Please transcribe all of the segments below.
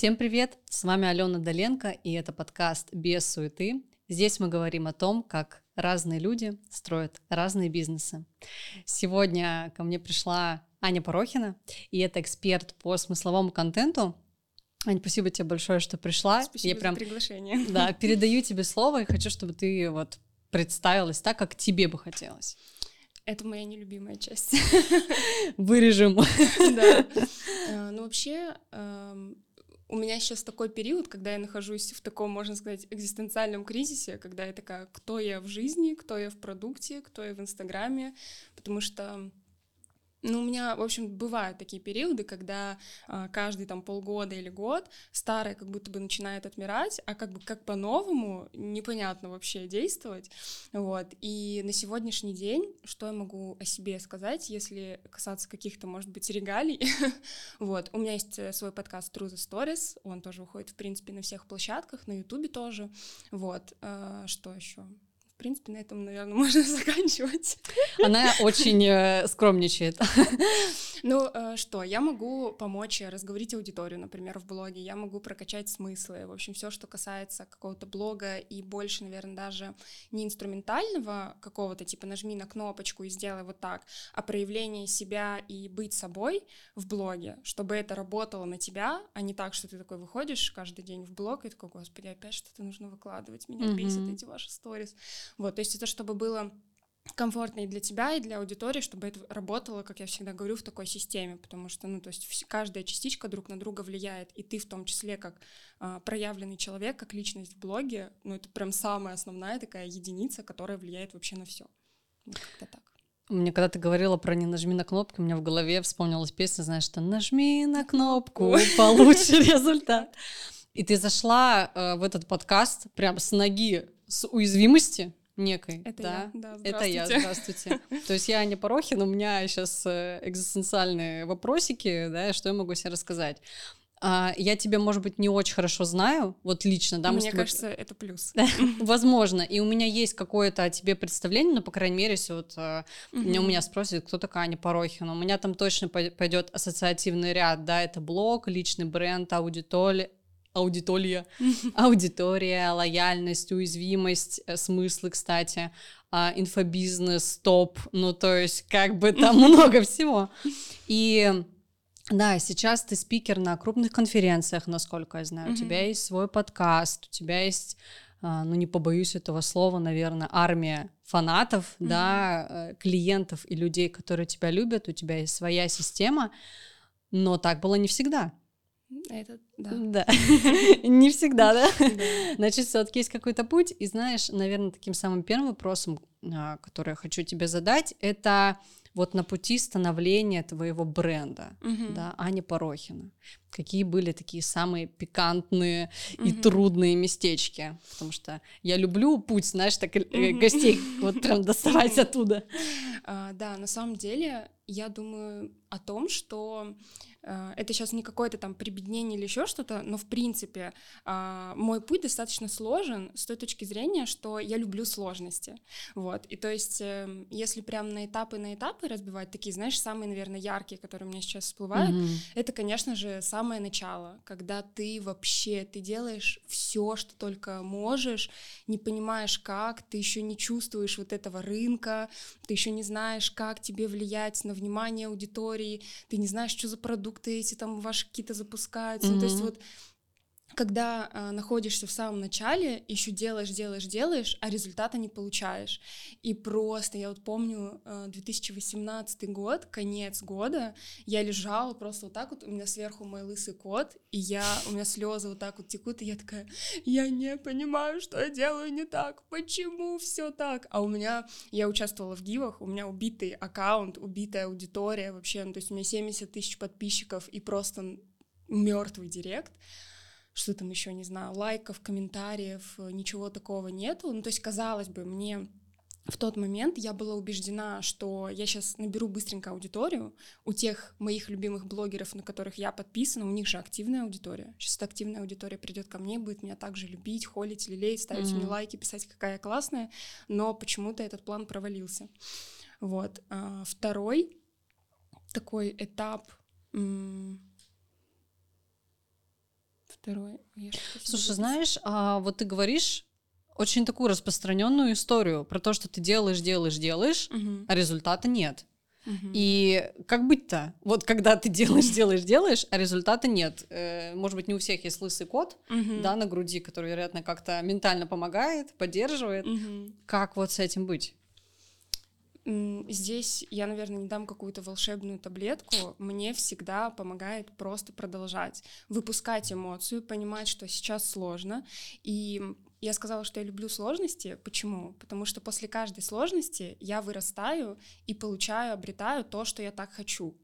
Всем привет! С вами Алена Доленко, и это подкаст «Без суеты». Здесь мы говорим о том, как разные люди строят разные бизнесы. Сегодня ко мне пришла Аня Порохина, и это эксперт по смысловому контенту. Аня, спасибо тебе большое, что пришла. Спасибо Я прям, за приглашение. Да, передаю тебе слово и хочу, чтобы ты вот представилась так, как тебе бы хотелось. Это моя нелюбимая часть. Вырежем. Да. Э, ну, вообще, эм, у меня сейчас такой период, когда я нахожусь в таком, можно сказать, экзистенциальном кризисе, когда я такая, кто я в жизни, кто я в продукте, кто я в Инстаграме, потому что ну, у меня, в общем, бывают такие периоды, когда а, каждый там полгода или год старое как будто бы начинает отмирать, а как бы как по-новому непонятно вообще действовать. Вот. И на сегодняшний день, что я могу о себе сказать, если касаться каких-то, может быть, регалий? вот. У меня есть э, свой подкаст True the Stories, он тоже выходит, в принципе, на всех площадках, на Ютубе тоже. Вот. А, что еще? Принципе, на этом, наверное, можно заканчивать. Она очень э, скромничает. Ну э, что, я могу помочь разговорить аудиторию, например, в блоге, я могу прокачать смыслы, в общем, все, что касается какого-то блога и больше, наверное, даже не инструментального какого-то, типа нажми на кнопочку и сделай вот так, а проявление себя и быть собой в блоге, чтобы это работало на тебя, а не так, что ты такой выходишь каждый день в блог и такой, господи, опять что-то нужно выкладывать, меня бесит эти ваши сторис. Вот, то есть это чтобы было комфортно и для тебя, и для аудитории, чтобы это работало, как я всегда говорю, в такой системе, потому что, ну, то есть каждая частичка друг на друга влияет, и ты в том числе как а, проявленный человек, как личность в блоге, ну, это прям самая основная такая единица, которая влияет вообще на все. Вот как-то так. Мне когда ты говорила про «не нажми на кнопку», у меня в голове вспомнилась песня, знаешь, что «нажми на кнопку, получи результат». И ты зашла э, в этот подкаст прям с ноги, с уязвимости, некой. Это да? я, да, Это я, здравствуйте. То есть я не Порохин, у меня сейчас э, экзистенциальные вопросики, да, что я могу себе рассказать. А, я тебя, может быть, не очень хорошо знаю, вот лично, да? Мне кажется, это плюс. Возможно. И у меня есть какое-то о тебе представление, но, по крайней мере, если вот uh у меня спросят, кто такая Аня Порохина, у меня там точно пойдет ассоциативный ряд, да, это блог, личный бренд, аудитория, аудитория, аудитория, лояльность, уязвимость, э, смыслы, кстати, а, инфобизнес, топ, ну то есть как бы там много всего. И да, сейчас ты спикер на крупных конференциях, насколько я знаю, у тебя есть свой подкаст, у тебя есть а, ну не побоюсь этого слова, наверное, армия фанатов, mm-hmm. да, э, клиентов и людей, которые тебя любят, у тебя есть своя система, но так было не всегда. Это да. Да. Не всегда, да? Значит, все-таки есть какой-то путь. И знаешь, наверное, таким самым первым вопросом, а, который я хочу тебе задать, это вот на пути становления твоего бренда, да, Аня Порохина. Какие были такие самые пикантные и трудные местечки? Потому что я люблю путь, знаешь, так э, гостей вот прям доставать оттуда. А, да, на самом деле я думаю о том, что это сейчас не какое-то там прибеднение или еще что-то, но в принципе а, мой путь достаточно сложен с той точки зрения, что я люблю сложности. Вот. И то есть, эм, если прям на этапы на этапы разбивать, такие, знаешь, самые, наверное, яркие, которые у меня сейчас всплывают, mm-hmm. это, конечно же, самое начало, когда ты вообще, ты делаешь все, что только можешь, не понимаешь как, ты еще не чувствуешь вот этого рынка, ты еще не знаешь, как тебе влиять на внимание аудитории, ты не знаешь, что за продукт продукты эти там ваши какие-то запускаются. Mm-hmm. Ну, то есть вот когда э, находишься в самом начале, еще делаешь, делаешь, делаешь, а результата не получаешь. И просто, я вот помню, э, 2018 год, конец года, я лежала просто вот так вот, у меня сверху мой лысый кот, и я, у меня слезы вот так вот текут, и я такая, я не понимаю, что я делаю не так, почему все так? А у меня, я участвовала в гивах, у меня убитый аккаунт, убитая аудитория вообще, ну, то есть у меня 70 тысяч подписчиков и просто мертвый директ что там еще, не знаю, лайков, комментариев, э, ничего такого нету. Ну, то есть, казалось бы, мне в тот момент я была убеждена, что я сейчас наберу быстренько аудиторию. У тех моих любимых блогеров, на которых я подписана, у них же активная аудитория. Сейчас эта активная аудитория придет ко мне, будет меня также любить, холить, лелеять, ставить mm-hmm. мне лайки, писать, какая я классная. Но почему-то этот план провалился. Вот. А, второй такой этап Второй. Слушай, знаешь, а вот ты говоришь очень такую распространенную историю про то, что ты делаешь, делаешь, делаешь, угу. а результата нет. Угу. И как быть-то? Вот когда ты делаешь, делаешь, делаешь, а результата нет. Э, может быть, не у всех есть лысый кот, угу. да, на груди, который, вероятно, как-то ментально помогает, поддерживает. Угу. Как вот с этим быть? Здесь я, наверное, не дам какую-то волшебную таблетку. Мне всегда помогает просто продолжать, выпускать эмоцию, понимать, что сейчас сложно. И я сказала, что я люблю сложности. Почему? Потому что после каждой сложности я вырастаю и получаю, обретаю то, что я так хочу.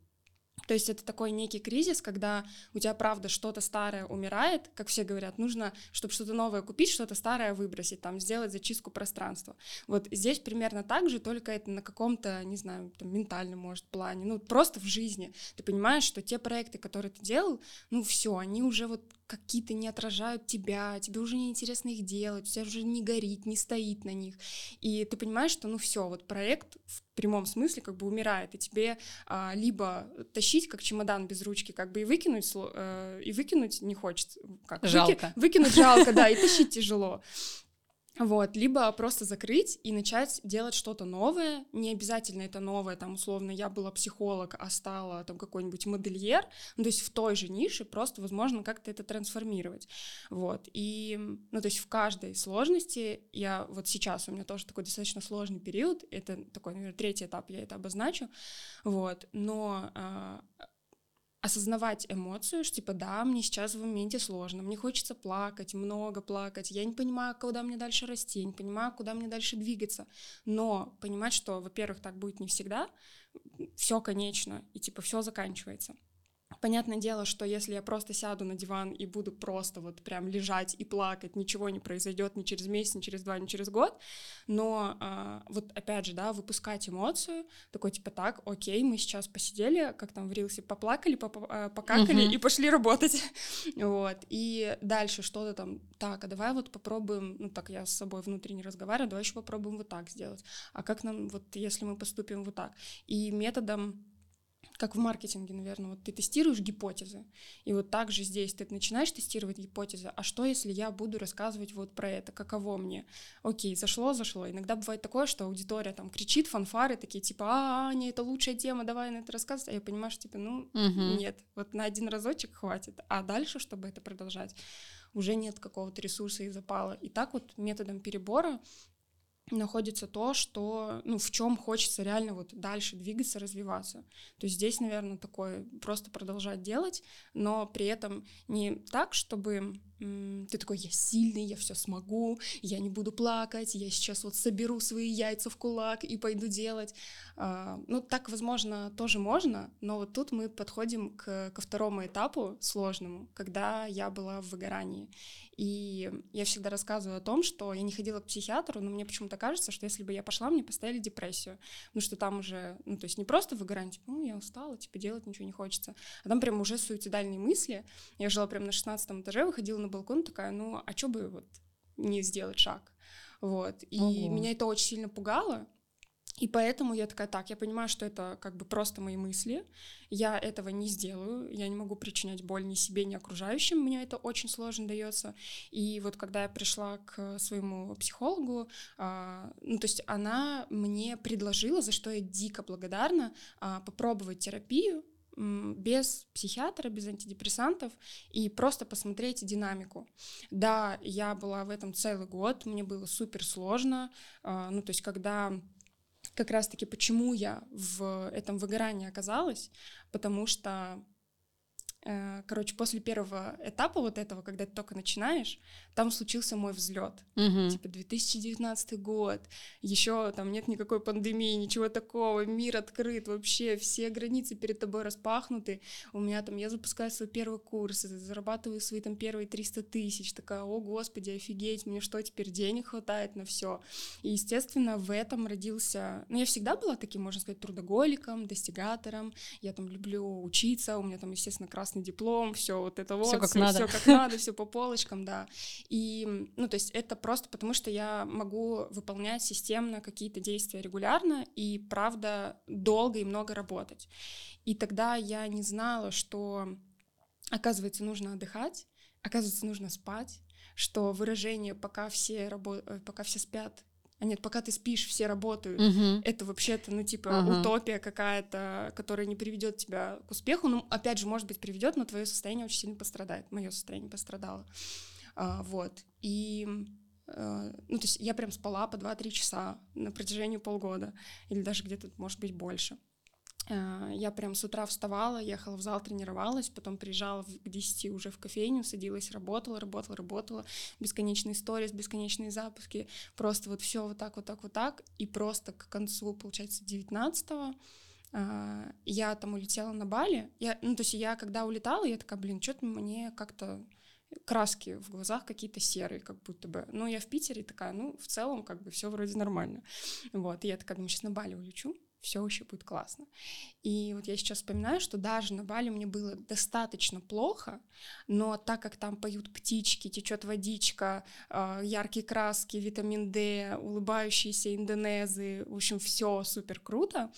То есть это такой некий кризис, когда у тебя, правда, что-то старое умирает, как все говорят, нужно, чтобы что-то новое купить, что-то старое выбросить, там, сделать зачистку пространства. Вот здесь примерно так же, только это на каком-то, не знаю, там, ментальном, может, плане, ну, просто в жизни. Ты понимаешь, что те проекты, которые ты делал, ну, все, они уже вот какие-то не отражают тебя, тебе уже не интересно их делать, у тебя уже не горит, не стоит на них. И ты понимаешь, что ну все, вот проект в прямом смысле как бы умирает, и тебе а, либо тащить как чемодан без ручки, как бы и выкинуть, э, и выкинуть не хочется. Как? Жалко. Выки, выкинуть жалко, да, и тащить тяжело. Вот, либо просто закрыть и начать делать что-то новое. Не обязательно это новое, там, условно, я была психолог, а стала там какой-нибудь модельер, ну, то есть в той же нише, просто, возможно, как-то это трансформировать. Вот, и, ну, то есть в каждой сложности я, вот сейчас у меня тоже такой достаточно сложный период, это такой, наверное, третий этап, я это обозначу, вот, но а, осознавать эмоцию, что типа да, мне сейчас в моменте сложно, мне хочется плакать, много плакать, я не понимаю, куда мне дальше расти, я не понимаю, куда мне дальше двигаться, но понимать, что, во-первых, так будет не всегда, все конечно, и типа все заканчивается. Понятное дело, что если я просто сяду на диван и буду просто вот прям лежать и плакать, ничего не произойдет ни через месяц, ни через два, ни через год, но а, вот опять же, да, выпускать эмоцию, такой типа так, окей, мы сейчас посидели, как там в рилсе, поплакали, а, покакали uh-huh. и пошли работать, вот, и дальше что-то там, так, а давай вот попробуем, ну так я с собой внутренне разговариваю, давай еще попробуем вот так сделать, а как нам вот, если мы поступим вот так, и методом как в маркетинге, наверное, вот ты тестируешь гипотезы, и вот так же здесь ты начинаешь тестировать гипотезы, а что, если я буду рассказывать вот про это, каково мне? Окей, зашло, зашло. Иногда бывает такое, что аудитория там кричит, фанфары такие, типа, а, Аня, это лучшая тема, давай на это рассказывать, а я понимаю, что, типа, ну, угу. нет, вот на один разочек хватит, а дальше, чтобы это продолжать, уже нет какого-то ресурса и запала. И так вот методом перебора находится то, что, ну, в чем хочется реально вот дальше двигаться, развиваться. То есть здесь, наверное, такое просто продолжать делать, но при этом не так, чтобы ты такой, я сильный, я все смогу, я не буду плакать, я сейчас вот соберу свои яйца в кулак и пойду делать. А, ну, так, возможно, тоже можно, но вот тут мы подходим к, ко второму этапу сложному, когда я была в выгорании. И я всегда рассказываю о том, что я не ходила к психиатру, но мне почему-то кажется, что если бы я пошла, мне поставили депрессию. Ну, что там уже, ну, то есть не просто выгорание, типа, ну, я устала, типа, делать ничего не хочется, а там прям уже суицидальные мысли. Я жила прям на 16 этаже, выходила на балкон, такая, ну, а что бы вот не сделать шаг? Вот. И Ого. меня это очень сильно пугало, и поэтому я такая, так, я понимаю, что это как бы просто мои мысли, я этого не сделаю, я не могу причинять боль ни себе, ни окружающим, мне это очень сложно дается. И вот когда я пришла к своему психологу, а, ну то есть она мне предложила, за что я дико благодарна, а, попробовать терапию, без психиатра, без антидепрессантов и просто посмотреть динамику. Да, я была в этом целый год, мне было супер сложно, а, ну то есть когда как раз-таки почему я в этом выгорании оказалась, потому что короче, после первого этапа вот этого, когда ты только начинаешь, там случился мой взлет. Угу. Типа 2019 год, еще там нет никакой пандемии, ничего такого, мир открыт, вообще все границы перед тобой распахнуты. У меня там, я запускаю свой первый курс, зарабатываю свои там первые 300 тысяч, такая, о господи, офигеть, мне что, теперь денег хватает на все. И, естественно, в этом родился... Ну, я всегда была таким, можно сказать, трудоголиком, достигатором, я там люблю учиться, у меня там, естественно, красный красный диплом, все вот это вот, все как надо, все как надо, все по полочкам, да. И, ну, то есть это просто потому, что я могу выполнять системно какие-то действия регулярно и, правда, долго и много работать. И тогда я не знала, что, оказывается, нужно отдыхать, оказывается, нужно спать, что выражение «пока все, рабо... Э, пока все спят, а нет, пока ты спишь, все работают. Мгм. Это вообще-то, ну, типа, Ага. утопия какая-то, которая не приведет тебя к успеху. Ну, опять же, может быть, приведет, но твое состояние очень сильно пострадает. Мое состояние пострадало. А, вот. И, э, ну, то есть я прям спала по 2-3 часа на протяжении полгода. Или даже где-то, может быть, больше. А, Я прям с утра вставала, ехала в зал, тренировалась, потом приезжала к 10 уже в кофейню, садилась, работала, работала, работала. Бесконечные сторис, бесконечные запуски. Просто вот все вот так, вот так, вот так. И просто к концу, получается, 19 а, я там улетела на Бали. Я, ну, то есть я, когда улетала, я такая, блин, что-то мне как-то краски в глазах какие-то серые, как будто бы. Ну, я в Питере такая, ну, в целом, как бы все вроде нормально. Вот, и я такая, думаю, сейчас на Бали улечу, все еще будет классно. И вот я сейчас вспоминаю, что даже на Бали мне было достаточно плохо, но так как там поют птички, течет водичка, э, яркие краски, витамин D, улыбающиеся индонезы, в общем, все супер круто,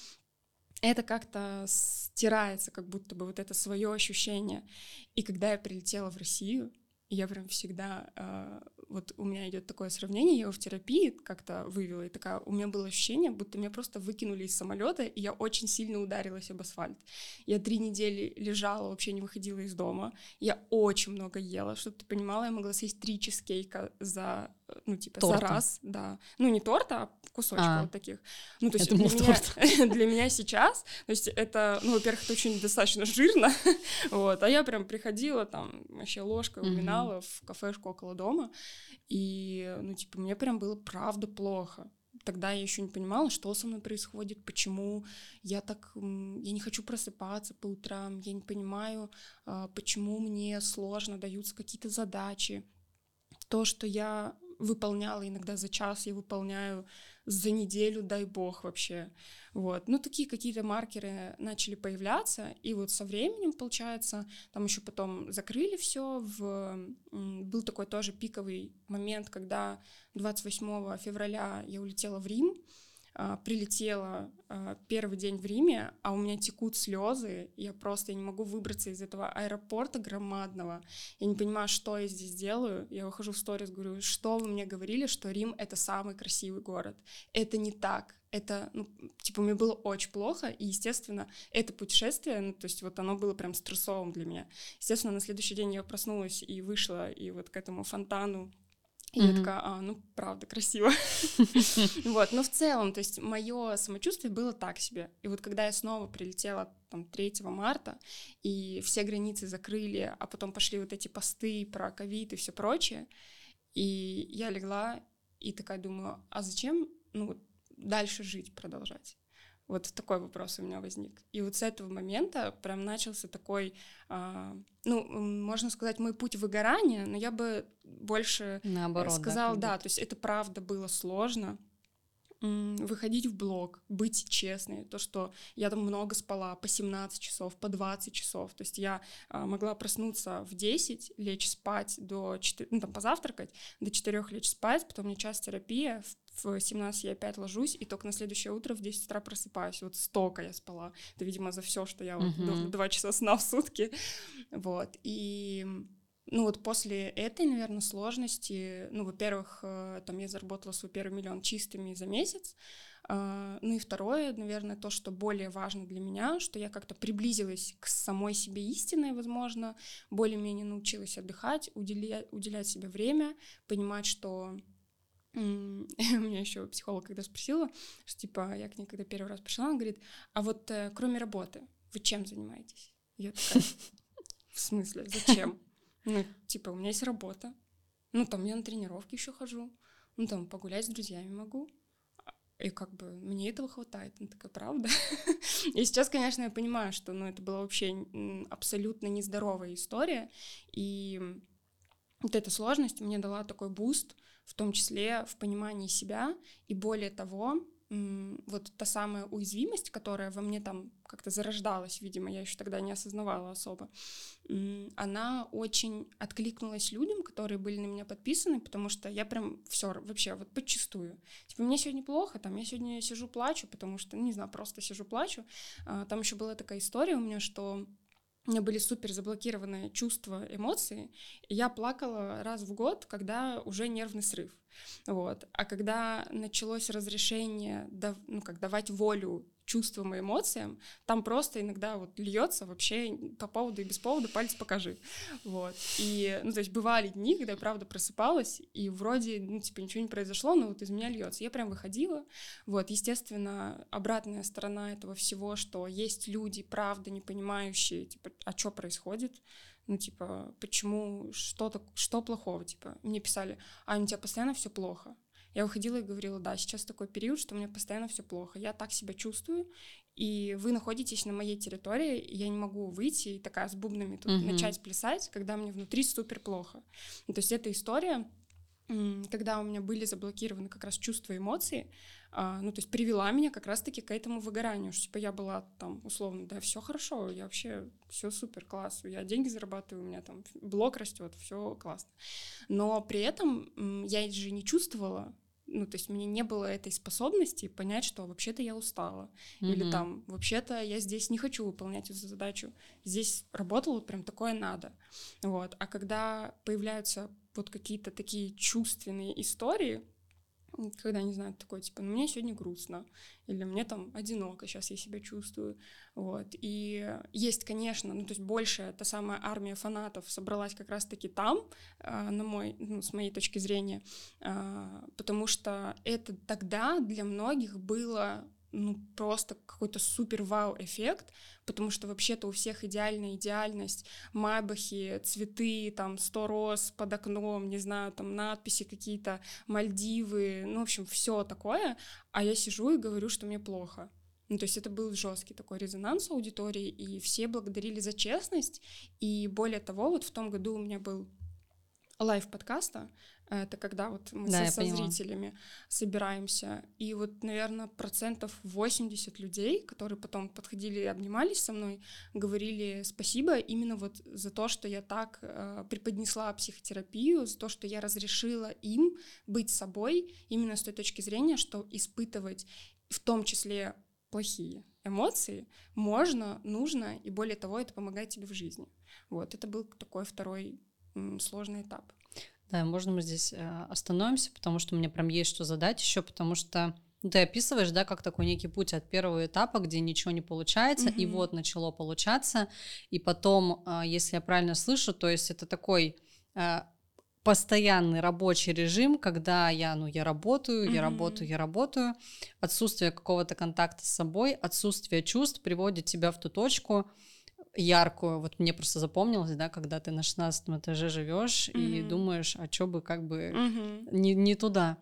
это как-то стирается, как будто бы вот это свое ощущение. И когда я прилетела в Россию, я прям всегда, э, вот у меня идет такое сравнение, я его в терапии как-то вывела, и такая, у меня было ощущение, будто меня просто выкинули из самолета, и я очень сильно ударилась об асфальт. Я три недели лежала, вообще не выходила из дома, я очень много ела, чтобы ты понимала, я могла съесть три чизкейка за, ну, типа, Торта. за раз, да. Ну, не торта, а кусочков А. вот таких. Ну, то есть для, меня, для меня сейчас, то есть это, ну, во-первых, это очень достаточно жирно, вот, а я прям приходила там вообще ложкой уминала в кафешку около дома, и, ну, типа, мне прям было правда плохо. Тогда я еще не понимала, что со мной происходит, почему я так, я не хочу просыпаться по утрам, я не понимаю, а, почему мне сложно даются какие-то задачи. То, что я выполняла иногда за час, я выполняю за неделю, дай бог вообще. Вот. Ну, такие какие-то маркеры начали появляться, и вот со временем, получается, там еще потом закрыли все. В... Был такой тоже пиковый момент, когда 28 февраля я улетела в Рим, прилетела а, первый день в Риме, а у меня текут слезы, я просто я не могу выбраться из этого аэропорта громадного, я не понимаю, что я здесь делаю, я выхожу в сторис, говорю, что вы мне говорили, что Рим — это самый красивый город, это не так, это, ну, типа, мне было очень плохо, и, естественно, это путешествие, ну, то есть вот оно было прям стрессовым для меня. Естественно, на следующий день я проснулась и вышла, и вот к этому фонтану и я Мгм. такая, а, ну, правда, красиво. Вот, но в целом, то есть мое самочувствие было так себе. И вот когда я снова прилетела там 3 марта, и все границы закрыли, а потом пошли вот эти посты про ковид и все прочее, и я легла и такая думаю, а зачем, ну, дальше жить, продолжать? Вот такой вопрос у меня возник. И вот с этого момента прям начался такой, а, ну, можно сказать, мой путь выгорания, но я бы больше Наоборот, да, сказал, как да, будто. то есть это правда было сложно. Выходить в блог, быть честной, то, что я там много спала, по 17 часов, по 20 часов, то есть я а, могла проснуться в 10, лечь спать до 4, ну там позавтракать, до 4 лечь спать, потом у меня час терапия, в в 17 я опять ложусь, и только на следующее утро в 10 утра просыпаюсь. Вот столько я спала. Это, видимо, за все, что я вот Мгм. 2 часа сна в сутки. Вот. И ну вот после этой, наверное, сложности, ну, во-первых, э, там я заработала свой первый миллион чистыми за месяц, А, ну и второе, наверное, то, что более важно для меня, что я как-то приблизилась к самой себе истинной, возможно, более-менее научилась отдыхать, уделя- уделять себе время, понимать, что у меня еще психолог когда спросила, что типа я к ней когда первый раз пришла, она говорит, а вот э, кроме работы вы чем занимаетесь? Я такая, в смысле, зачем? Ну, типа, у меня есть работа. Ну, там я на тренировки еще хожу. Ну, там погулять с друзьями могу. И как бы мне этого хватает. Ну, такая правда. И сейчас, конечно, я понимаю, что ну, это была вообще абсолютно нездоровая история. И вот эта сложность мне дала такой boost, в том числе в понимании себя. И более того, вот та самая уязвимость, которая во мне там как-то зарождалась, видимо, я еще тогда не осознавала особо, она очень откликнулась людям, которые были на меня подписаны, потому что я прям все вообще вот подчистую. Типа, мне сегодня плохо, там, я сегодня сижу плачу, потому что, не знаю, просто сижу плачу. А, Там еще была такая история у меня, что у меня были супер заблокированные чувства, эмоции, и я плакала раз в год, когда уже нервный срыв. Вот. А когда началось разрешение, ну, как давать волю чувствам и эмоциям, там просто иногда вот льется вообще по поводу и без повода палец покажи. Вот. И, ну, то есть бывали дни, когда я правда просыпалась, и вроде, ну, типа, ничего не произошло, но вот из меня льется. Я прям выходила. Вот, естественно, обратная сторона этого всего, что есть люди, правда, не понимающие, типа, а что происходит, ну, типа, почему, что-то, что плохого, типа, мне писали, а у тебя постоянно все плохо, я выходила и говорила, да, сейчас такой период, что у меня постоянно все плохо, я так себя чувствую, и вы находитесь на моей территории, и я не могу выйти и такая с бубнами тут uh-huh. начать плясать, когда мне внутри супер плохо. то есть эта история, когда у меня были заблокированы как раз чувства и эмоции, а, ну, то есть привела меня как раз-таки к этому выгоранию, что, типа, я была там, условно, да, все хорошо, я вообще, все супер, класс, я деньги зарабатываю, у меня там блок растет, все классно. Но при этом я же не чувствовала ну, то есть мне не было этой способности понять, что вообще-то я устала, mm-hmm. или там, вообще-то я здесь не хочу выполнять эту задачу, здесь работало прям такое надо, вот. А когда появляются вот какие-то такие чувственные истории, когда, не знаю, такой, типа, ну, мне сегодня грустно, или мне там одиноко, сейчас я себя чувствую, вот, и есть, конечно, ну, то есть большая та самая армия фанатов собралась как раз-таки там, э, на мой, ну, с моей точки зрения, э, потому что это тогда для многих было ну, просто какой-то супер вау-эффект, потому что вообще-то у всех идеальная идеальность, майбахи, цветы, там, сто роз под окном, не знаю, там, надписи какие-то, Мальдивы, ну, в общем, все такое, а я сижу и говорю, что мне плохо. Ну, то есть это был жесткий такой резонанс аудитории, и все благодарили за честность, и более того, вот в том году у меня был live подкаста, это когда вот мы да, со, со зрителями собираемся. И вот, наверное, процентов 80 людей, которые потом подходили и обнимались со мной, говорили спасибо именно вот за то, что я так э, преподнесла психотерапию, за то, что я разрешила им быть собой именно с той точки зрения, что испытывать в том числе плохие эмоции можно, нужно, и более того, это помогает тебе в жизни. Вот, это был такой второй м, сложный этап. Да, можно мы здесь э, остановимся, потому что мне прям есть что задать еще, потому что ну, ты описываешь, да, как такой некий путь от первого этапа, где ничего не получается, mm-hmm. и вот начало получаться, и потом, э, если я правильно слышу, то есть это такой э, постоянный рабочий режим, когда я, ну, я работаю, mm-hmm. я работаю, я работаю, отсутствие какого-то контакта с собой, отсутствие чувств приводит тебя в ту точку, яркую. Вот мне просто запомнилось, да, когда ты на 16 этаже живешь mm-hmm. и думаешь, а что бы как бы mm-hmm. не, не туда.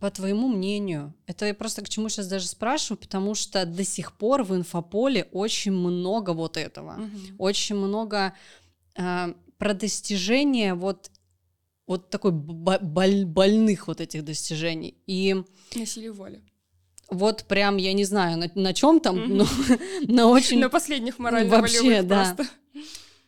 По твоему мнению, это я просто к чему сейчас даже спрашиваю, потому что до сих пор в инфополе очень много вот этого, mm-hmm. очень много э, про достижения вот вот такой боль, больных вот этих достижений и насилие воли вот прям, я не знаю, на, на чем там, mm-hmm. но на очень... На последних морально Вообще, да. Просто.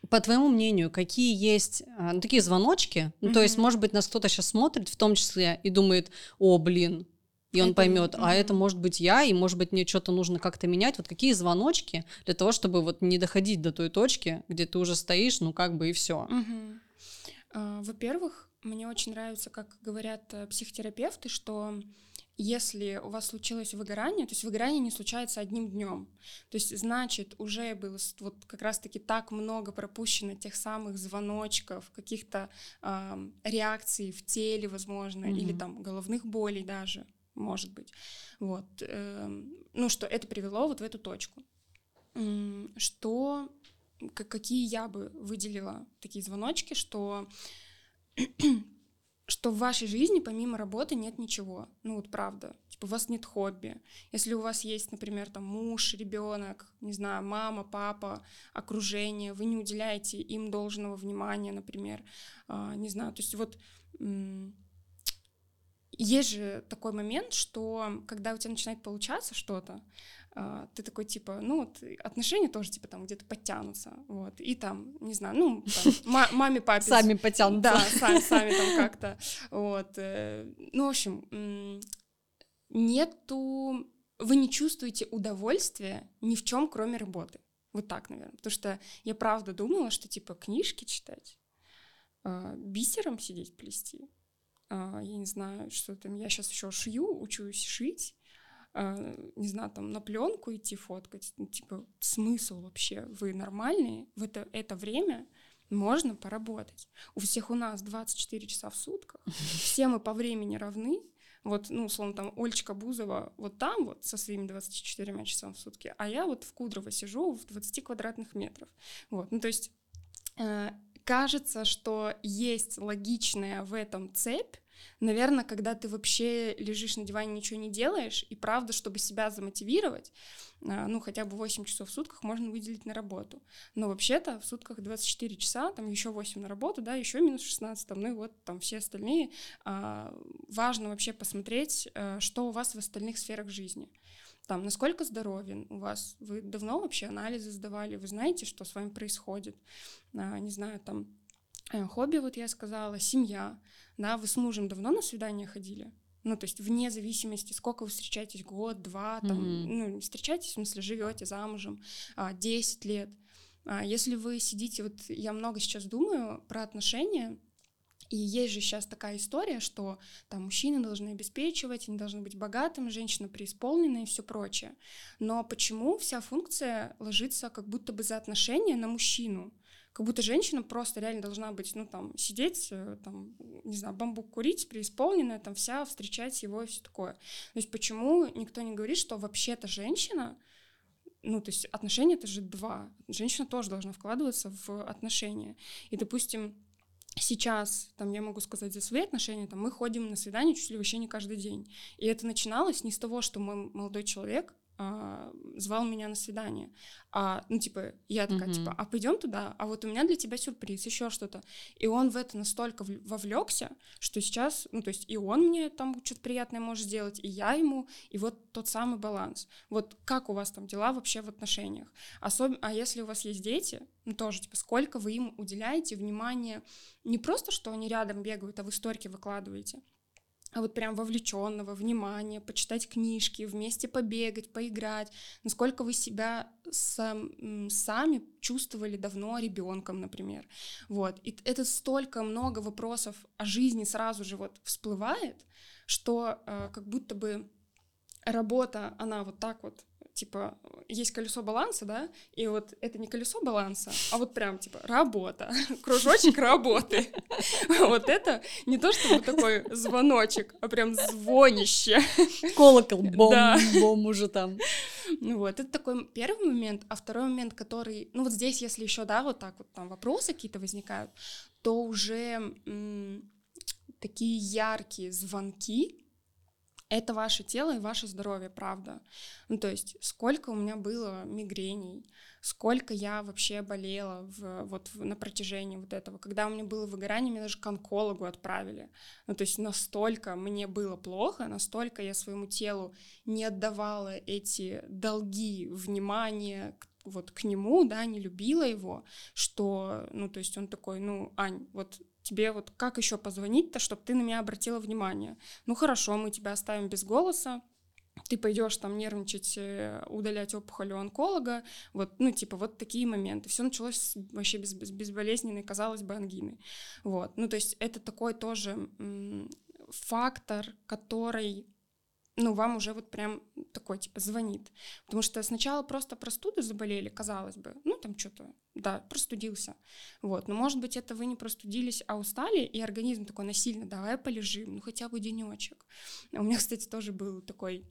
По твоему мнению, какие есть а, ну, такие звоночки? Ну, mm-hmm. то есть, может быть, нас кто-то сейчас смотрит, в том числе, и думает, о, блин, и он это, поймет, а это может быть я, и может быть мне что-то нужно как-то менять. Вот какие звоночки для того, чтобы вот не доходить до той точки, где ты уже стоишь, ну как бы и все. Mm-hmm. Uh, во-первых, мне очень нравится, как говорят э, психотерапевты, что если у вас случилось выгорание, то есть выгорание не случается одним днем. То есть, значит, уже было вот как раз-таки так много пропущено тех самых звоночков, каких-то э, реакций в теле, возможно, mm-hmm. или там головных болей даже, может быть. Вот. Э, ну, что это привело вот в эту точку. Что, какие я бы выделила такие звоночки, что что в вашей жизни помимо работы нет ничего. Ну вот правда. Типа у вас нет хобби. Если у вас есть, например, там муж, ребенок, не знаю, мама, папа, окружение, вы не уделяете им должного внимания, например, а, не знаю. То есть вот есть же такой момент, что когда у тебя начинает получаться что-то, Uh, ты такой, типа, ну, вот отношения тоже, типа, там где-то подтянутся, вот, и там, не знаю, ну, там, маме, папе... Сами потянутся. Да, сами, сами там как-то, вот. Э, ну, в общем, нету... Вы не чувствуете удовольствия ни в чем, кроме работы. Вот так, наверное. Потому что я правда думала, что типа книжки читать, э, бисером сидеть плести, э, я не знаю, что там, я сейчас еще шью, учусь шить, не знаю, там на пленку идти фоткать, ну, типа смысл вообще, вы нормальные, в это, это время можно поработать. У всех у нас 24 часа в сутках, все мы по времени равны, вот, ну, условно, там, Ольчка Бузова вот там вот со своими 24 часами в сутки, а я вот в Кудрово сижу в 20 квадратных метров. Вот, ну, то есть э, кажется, что есть логичная в этом цепь, Наверное, когда ты вообще лежишь на диване, ничего не делаешь, и правда, чтобы себя замотивировать, а, ну, хотя бы 8 часов в сутках можно выделить на работу. Но вообще-то в сутках 24 часа, там еще 8 на работу, да, еще минус 16, там, ну и вот там все остальные. А, важно вообще посмотреть, э, что у вас в остальных сферах жизни. Там, насколько здоровен у вас? Вы давно вообще анализы сдавали? Вы знаете, что с вами происходит? А, не знаю, там, хобби, вот я сказала, семья, да, вы с мужем давно на свидание ходили? Ну, то есть вне зависимости, сколько вы встречаетесь, год, два, там, mm-hmm. ну, встречаетесь, в смысле, живете замужем, а, 10 лет. А, если вы сидите, вот я много сейчас думаю про отношения, и есть же сейчас такая история, что там мужчины должны обеспечивать, они должны быть богатыми, женщина преисполненная и все прочее. Но почему вся функция ложится как будто бы за отношения на мужчину? Как будто женщина просто реально должна быть, ну, там, сидеть, э, там, не знаю, бамбук курить, преисполненная, там, вся, встречать его и все такое. То есть почему никто не говорит, что вообще-то женщина, ну, то есть отношения — это же два. Женщина тоже должна вкладываться в отношения. И, допустим, сейчас, там, я могу сказать за свои отношения, там, мы ходим на свидание чуть ли вообще не каждый день. И это начиналось не с того, что мой молодой человек а, звал меня на свидание. А, ну, типа, я такая, mm-hmm. типа, а пойдем туда? А вот у меня для тебя сюрприз, еще что-то. И он в это настолько вовлекся, что сейчас, ну, то есть и он мне там что-то приятное может сделать, и я ему, и вот тот самый баланс. Вот как у вас там дела вообще в отношениях? Особенно, а если у вас есть дети, ну, тоже, типа, сколько вы им уделяете внимания, не просто, что они рядом бегают, а вы историки выкладываете, вот прям вовлеченного, внимания, почитать книжки, вместе побегать, поиграть, насколько вы себя сам, сами чувствовали давно ребенком, например. Вот. И это столько много вопросов о жизни сразу же вот всплывает, что э, как будто бы работа, она вот так вот типа, есть колесо баланса, да, и вот это не колесо баланса, а вот прям, типа, работа, кружочек работы. Вот это не то, чтобы такой звоночек, а прям звонище. Колокол, бом, бом уже там. Ну вот, это такой первый момент, а второй момент, который, ну вот здесь, если еще, да, вот так вот там вопросы какие-то возникают, то уже такие яркие звонки, это ваше тело и ваше здоровье, правда. Ну, то есть, сколько у меня было мигрений, сколько я вообще болела в, вот в, на протяжении вот этого. Когда у меня было выгорание, меня даже к онкологу отправили. Ну, то есть настолько мне было плохо, настолько я своему телу не отдавала эти долги внимания к вот к нему, да, не любила его, что, ну, то есть он такой, ну, Ань, вот тебе вот как еще позвонить-то, чтобы ты на меня обратила внимание? Ну хорошо, мы тебя оставим без голоса, ты пойдешь там нервничать, э, удалять опухоль у онколога, вот, ну, типа, вот такие моменты. Все началось вообще без, без, безболезненной, казалось бы, ангины. Вот, ну, то есть это такой тоже фактор, который ну, вам уже вот прям такой, типа, звонит. Потому что сначала просто простуды заболели, казалось бы, ну, там что-то, да, простудился, вот. Но, может быть, это вы не простудились, а устали, и организм такой насильно, давай полежим, ну, хотя бы денечек. У меня, кстати, тоже был такой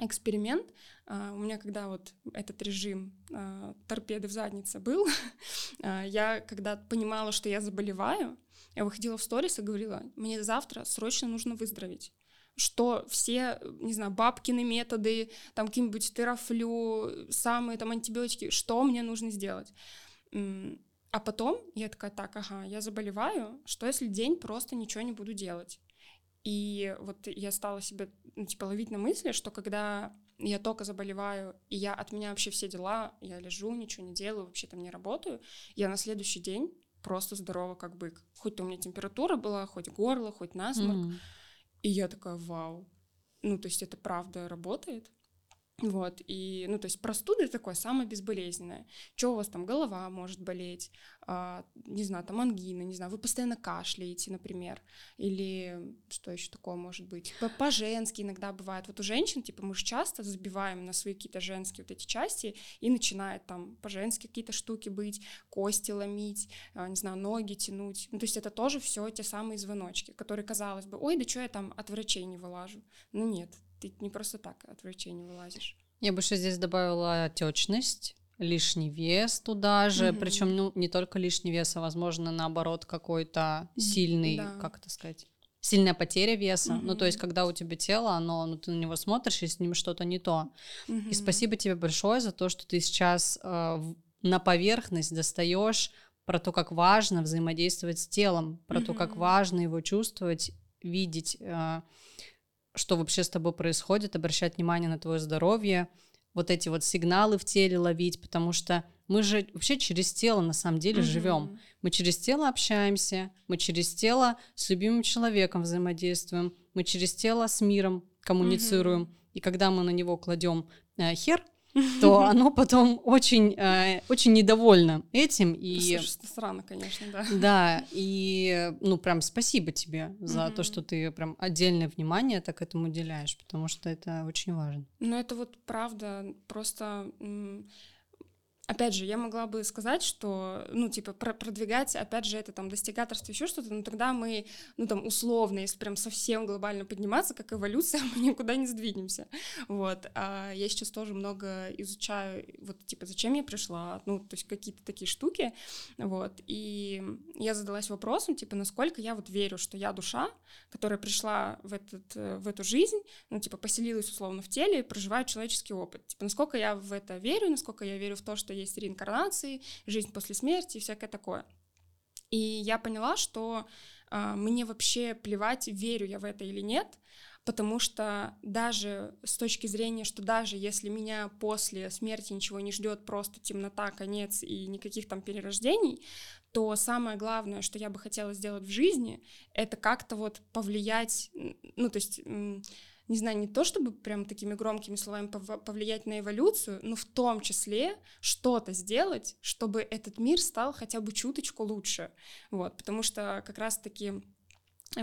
эксперимент. Uh, у меня, когда вот этот режим uh, торпеды в заднице был, я когда понимала, что я заболеваю, я выходила в сторис и говорила, мне завтра срочно нужно выздороветь что все, не знаю, бабкины методы, там какие-нибудь терафлю, самые там антибиотики, что мне нужно сделать. А потом я такая, так, ага, я заболеваю, что если день просто ничего не буду делать? И вот я стала себе, ну, типа, ловить на мысли, что когда я только заболеваю, и я от меня вообще все дела, я лежу, ничего не делаю, вообще там не работаю, я на следующий день просто здорова как бык. Хоть у меня температура была, хоть горло, хоть насморк. Mm-hmm. И я такая, вау. Ну, то есть это правда работает. Вот, и, ну, то есть простуда такое самое безболезненное. Что у вас там, голова может болеть, а, не знаю, там ангина, не знаю, вы постоянно кашляете, например, или что еще такое может быть? По-женски иногда бывает. Вот у женщин, типа, мы же часто забиваем на свои какие-то женские вот эти части, и начинает там по-женски какие-то штуки быть, кости ломить, а, не знаю, ноги тянуть. Ну, то есть это тоже все те самые звоночки, которые, казалось бы, ой, да что я там от врачей не вылажу? Ну нет, ты не просто так от врачей не вылазишь. Я бы еще здесь добавила отечность, лишний вес туда же, mm-hmm. причем ну не только лишний вес, а возможно наоборот какой-то сильный, да. как это сказать, сильная потеря веса. Mm-hmm. Ну то есть когда у тебя тело, оно, ну ты на него смотришь, и с ним что-то не то. Mm-hmm. И спасибо тебе большое за то, что ты сейчас э, на поверхность достаешь про то, как важно взаимодействовать с телом, про mm-hmm. то, как важно его чувствовать, видеть. Э, что вообще с тобой происходит, обращать внимание на твое здоровье, вот эти вот сигналы в теле ловить, потому что мы же вообще через тело на самом деле mm-hmm. живем. Мы через тело общаемся, мы через тело с любимым человеком взаимодействуем, мы через тело с миром коммуницируем. Mm-hmm. И когда мы на него кладем э, хер, то оно потом очень, э, очень недовольно этим. И... Слушай, странно, конечно, да. Да, и ну прям спасибо тебе за то, что ты прям отдельное внимание так этому уделяешь, потому что это очень важно. Ну это вот правда, просто опять же, я могла бы сказать, что, ну, типа, про продвигать, опять же, это там достигаторство, еще что-то, но тогда мы, ну, там, условно, если прям совсем глобально подниматься, как эволюция, мы никуда не сдвинемся, вот. А я сейчас тоже много изучаю, вот, типа, зачем я пришла, ну, то есть какие-то такие штуки, вот, и я задалась вопросом, типа, насколько я вот верю, что я душа, которая пришла в, этот, в эту жизнь, ну, типа, поселилась условно в теле и проживает человеческий опыт, типа, насколько я в это верю, насколько я верю в то, что есть реинкарнации, жизнь после смерти и всякое такое. И я поняла, что э, мне вообще плевать, верю я в это или нет, потому что даже с точки зрения, что даже если меня после смерти ничего не ждет, просто темнота, конец и никаких там перерождений, то самое главное, что я бы хотела сделать в жизни, это как-то вот повлиять, ну то есть не знаю, не то чтобы прям такими громкими словами повлиять на эволюцию, но в том числе что-то сделать, чтобы этот мир стал хотя бы чуточку лучше. Вот, потому что как раз-таки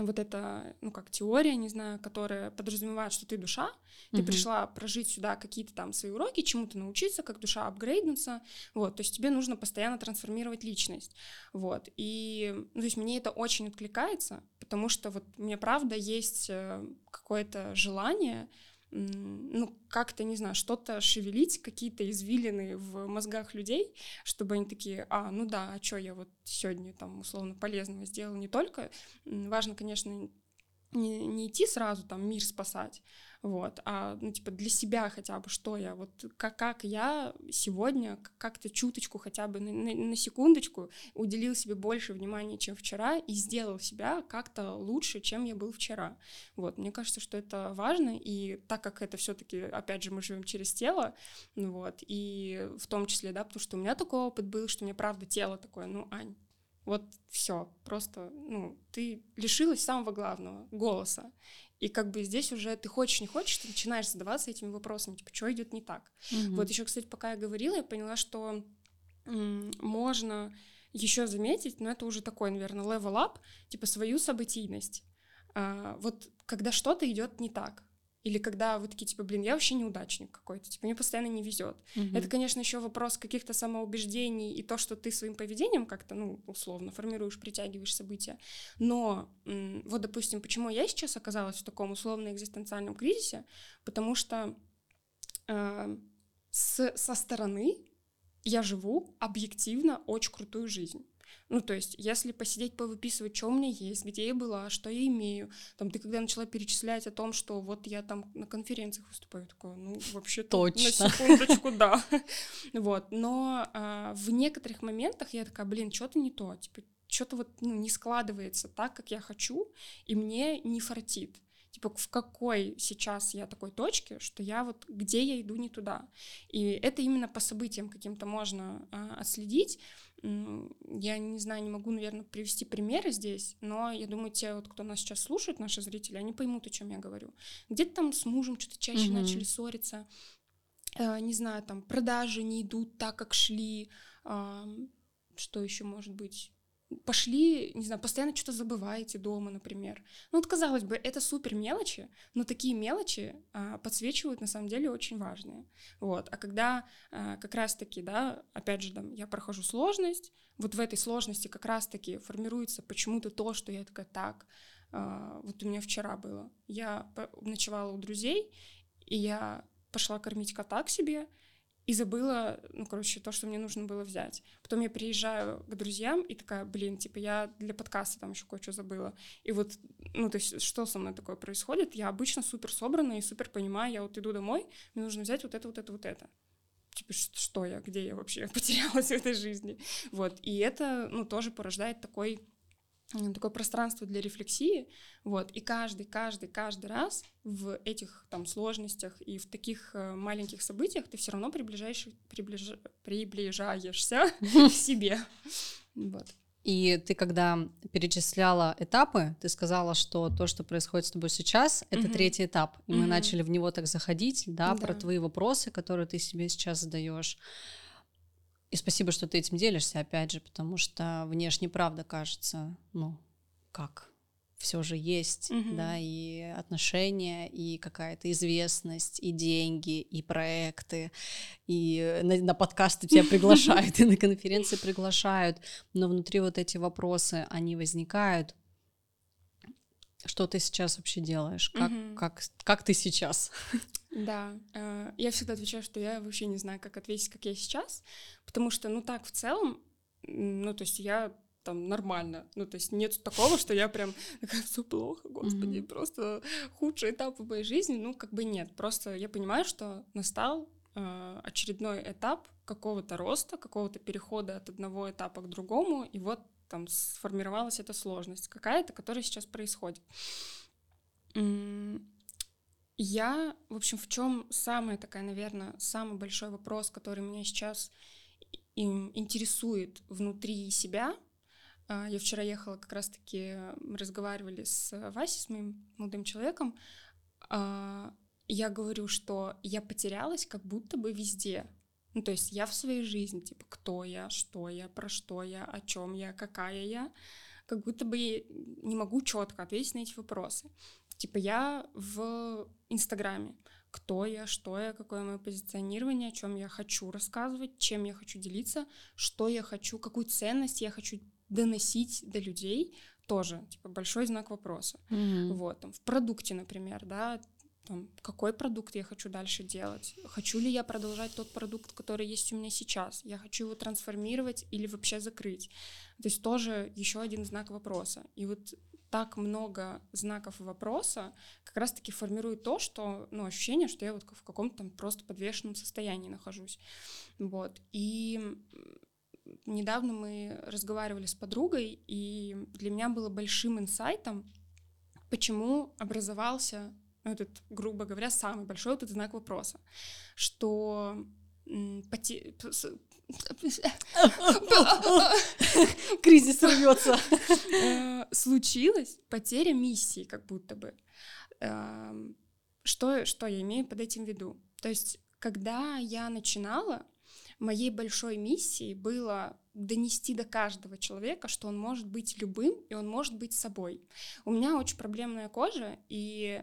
вот эта, ну, как теория, не знаю, которая подразумевает, что ты душа, ты пришла прожить сюда какие-то там свои уроки, чему-то научиться, как душа апгрейднуться, вот, то есть тебе нужно постоянно трансформировать личность, вот, и, ну, то есть мне это очень откликается, потому что вот мне правда есть э, какое-то желание ну, как-то, не знаю, что-то шевелить, какие-то извилины в мозгах людей, чтобы они такие, а, ну да, а что я вот сегодня там условно полезного сделал не только. Важно, конечно, не, не идти сразу там мир спасать, вот, а, ну, типа, для себя хотя бы, что я, вот, как, как я сегодня как-то чуточку хотя бы на, на, на секундочку уделил себе больше внимания, чем вчера, и сделал себя как-то лучше, чем я был вчера, вот, мне кажется, что это важно, и так как это все таки опять же, мы живем через тело, ну, вот, и в том числе, да, потому что у меня такой опыт был, что мне правда тело такое, ну, Ань, вот все, просто, ну, ты лишилась самого главного — голоса. И как бы здесь уже ты хочешь, не хочешь, ты начинаешь задаваться этими вопросами, типа, что идет не так. Mm-hmm. Вот еще, кстати, пока я говорила, я поняла, что можно еще заметить, но это уже такой, наверное, level up, типа свою событийность. А, вот когда что-то идет не так, или когда вы такие, типа, блин, я вообще неудачник какой-то, типа, мне постоянно не везет. Mm-hmm. Это, конечно, еще вопрос каких-то самоубеждений и то, что ты своим поведением как-то, ну, условно, формируешь, притягиваешь события. Но вот, допустим, почему я сейчас оказалась в таком условно-экзистенциальном кризисе, потому что э, с, со стороны я живу объективно очень крутую жизнь. Ну, то есть, если посидеть, повыписывать, что у меня есть, где я была, что я имею, там, ты когда начала перечислять о том, что вот я там на конференциях выступаю, такое, ну, вообще Точно. на секундочку, да. Вот, но а, в некоторых моментах я такая, блин, что-то не то, типа, что-то вот ну, не складывается так, как я хочу, и мне не фартит типа в какой сейчас я такой точке, что я вот где я иду не туда. И это именно по событиям каким-то можно а, отследить. Я не знаю, не могу, наверное, привести примеры здесь, но я думаю, те, вот, кто нас сейчас слушает, наши зрители, они поймут, о чем я говорю. Где-то там с мужем что-то чаще mm-hmm. начали ссориться, э, не знаю, там продажи не идут так, как шли, что еще может быть? Пошли, не знаю, постоянно что-то забываете дома, например. Ну вот, казалось бы, это супер мелочи, но такие мелочи а, подсвечивают, на самом деле, очень важные. Вот. А когда а, как раз-таки, да, опять же, там, я прохожу сложность, вот в этой сложности как раз-таки формируется почему-то то, что я такая, так, а, вот у меня вчера было. Я ночевала у друзей, и я пошла кормить кота к себе, и забыла, ну, короче, то, что мне нужно было взять. Потом я приезжаю к друзьям и такая, блин, типа, я для подкаста там еще кое-что забыла. И вот, ну, то есть, что со мной такое происходит? Я обычно супер собрана и супер понимаю, я вот иду домой, мне нужно взять вот это, вот это, вот это. Типа, что я, где я вообще потерялась в этой жизни? Вот, и это, ну, тоже порождает такой такое пространство для рефлексии, вот, и каждый, каждый, каждый раз в этих там сложностях и в таких э, маленьких событиях ты все равно приближаешь, приближ, приближаешься к себе, вот. И ты, когда перечисляла этапы, ты сказала, что то, что происходит с тобой сейчас, это mm-hmm. третий этап. И mm-hmm. мы начали в него так заходить, да, да, про твои вопросы, которые ты себе сейчас задаешь. И спасибо, что ты этим делишься, опять же, потому что внешне правда кажется, ну, как все же есть, mm-hmm. да, и отношения, и какая-то известность, и деньги, и проекты, и на, на подкасты тебя приглашают, и на конференции приглашают, но внутри вот эти вопросы, они возникают. Что ты сейчас вообще делаешь? Как, mm-hmm. как, как ты сейчас? Да, э, я всегда отвечаю, что я вообще не знаю, как ответить, как я сейчас, потому что, ну так, в целом, ну то есть я там нормально, ну то есть нет такого, что я прям такая все плохо, господи, mm-hmm. просто худший этап в моей жизни, ну как бы нет, просто я понимаю, что настал э, очередной этап какого-то роста, какого-то перехода от одного этапа к другому, и вот там сформировалась эта сложность какая-то, которая сейчас происходит. Я, в общем, в чем самая такая, наверное, самый большой вопрос, который меня сейчас интересует внутри себя. А, я вчера ехала, как раз-таки разговаривали с Васей, с моим молодым человеком. А, я говорю, что я потерялась как будто бы везде. Ну, то есть я в своей жизни, типа, кто я, что я, про что я, о чем я, какая я, как будто бы не могу четко ответить на эти вопросы. Типа я в Инстаграме. Кто я, что я, какое мое позиционирование, о чем я хочу рассказывать, чем я хочу делиться, что я хочу, какую ценность я хочу доносить до людей, тоже типа большой знак вопроса. Mm-hmm. Вот там в продукте, например, да, там, какой продукт я хочу дальше делать, хочу ли я продолжать тот продукт, который есть у меня сейчас, я хочу его трансформировать или вообще закрыть. То есть тоже еще один знак вопроса. И вот так много знаков вопроса как раз-таки формирует то, что, ну, ощущение, что я вот в каком-то там просто подвешенном состоянии нахожусь. Вот. И недавно мы разговаривали с подругой, и для меня было большим инсайтом, почему образовался этот, грубо говоря, самый большой вот этот знак вопроса, что поте... Кризис рвется. Э, случилась потеря миссии, как будто бы. Эм, что, что я имею под этим в виду? То есть, когда я начинала, моей большой миссией было донести до каждого человека, что он может быть любым, и он может быть собой. У меня очень проблемная кожа, и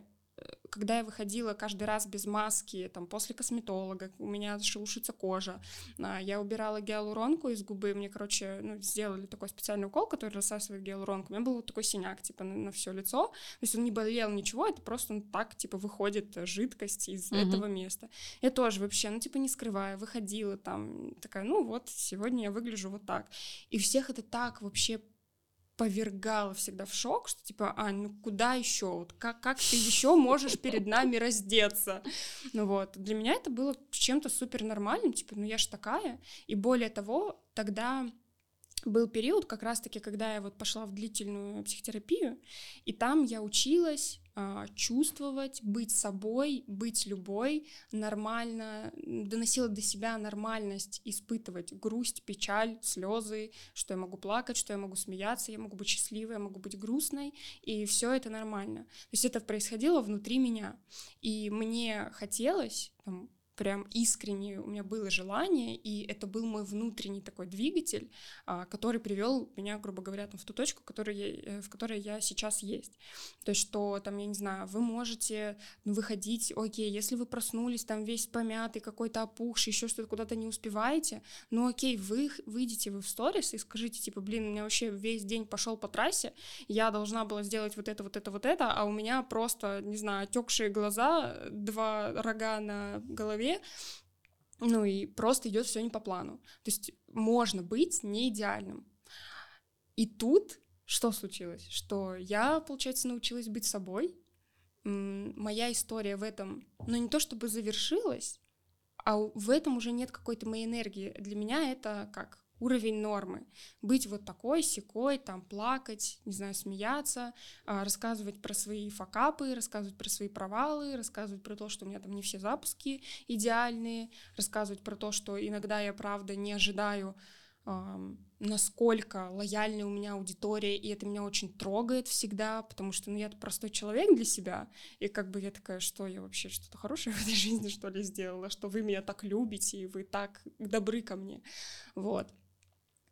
когда я выходила каждый раз без маски, там, после косметолога, у меня шелушится кожа, а, я убирала гиалуронку из губы, мне, короче, ну, сделали такой специальный укол, который рассасывает гиалуронку, у меня был вот такой синяк, типа, на, на все лицо, то есть он не болел ничего, это просто ну, так, типа, выходит жидкость из mm-hmm. этого места. Я тоже вообще, ну, типа, не скрывая, выходила там, такая, ну, вот, сегодня я выгляжу вот так. И всех это так вообще повергала всегда в шок, что типа, а, ну куда еще? Вот как, как ты еще можешь перед нами раздеться? Ну вот, для меня это было чем-то супер нормальным, типа, ну я ж такая. И более того, тогда был период, как раз-таки, когда я вот пошла в длительную психотерапию, и там я училась чувствовать, быть собой, быть любой, нормально, доносила до себя нормальность, испытывать грусть, печаль, слезы, что я могу плакать, что я могу смеяться, я могу быть счастливой, я могу быть грустной, и все это нормально. То есть это происходило внутри меня, и мне хотелось там, прям искренне у меня было желание, и это был мой внутренний такой двигатель, а, который привел меня, грубо говоря, там, в ту точку, которой я, э, в которой я сейчас есть. То есть, что там, я не знаю, вы можете ну, выходить, окей, если вы проснулись там весь помятый, какой-то опухший, еще что-то куда-то не успеваете, ну окей, вы выйдете вы в сторис и скажите, типа, блин, у меня вообще весь день пошел по трассе, я должна была сделать вот это, вот это, вот это, а у меня просто, не знаю, отекшие глаза, два рога на голове, ну и просто идет все не по плану. То есть можно быть не идеальным. И тут что случилось? Что я, получается, научилась быть собой. Моя история в этом, ну не то чтобы завершилась, а в этом уже нет какой-то моей энергии. Для меня это как уровень нормы. Быть вот такой, секой, там плакать, не знаю, смеяться, а, рассказывать про свои факапы, рассказывать про свои провалы, рассказывать про то, что у меня там не все запуски идеальные, рассказывать про то, что иногда я, правда, не ожидаю насколько лояльная у меня аудитория, и это меня очень трогает всегда, потому что, ну, я простой человек для себя, и как бы я такая, что я вообще что-то хорошее в этой жизни, что ли, сделала, что вы меня так любите, и вы так добры ко мне, вот.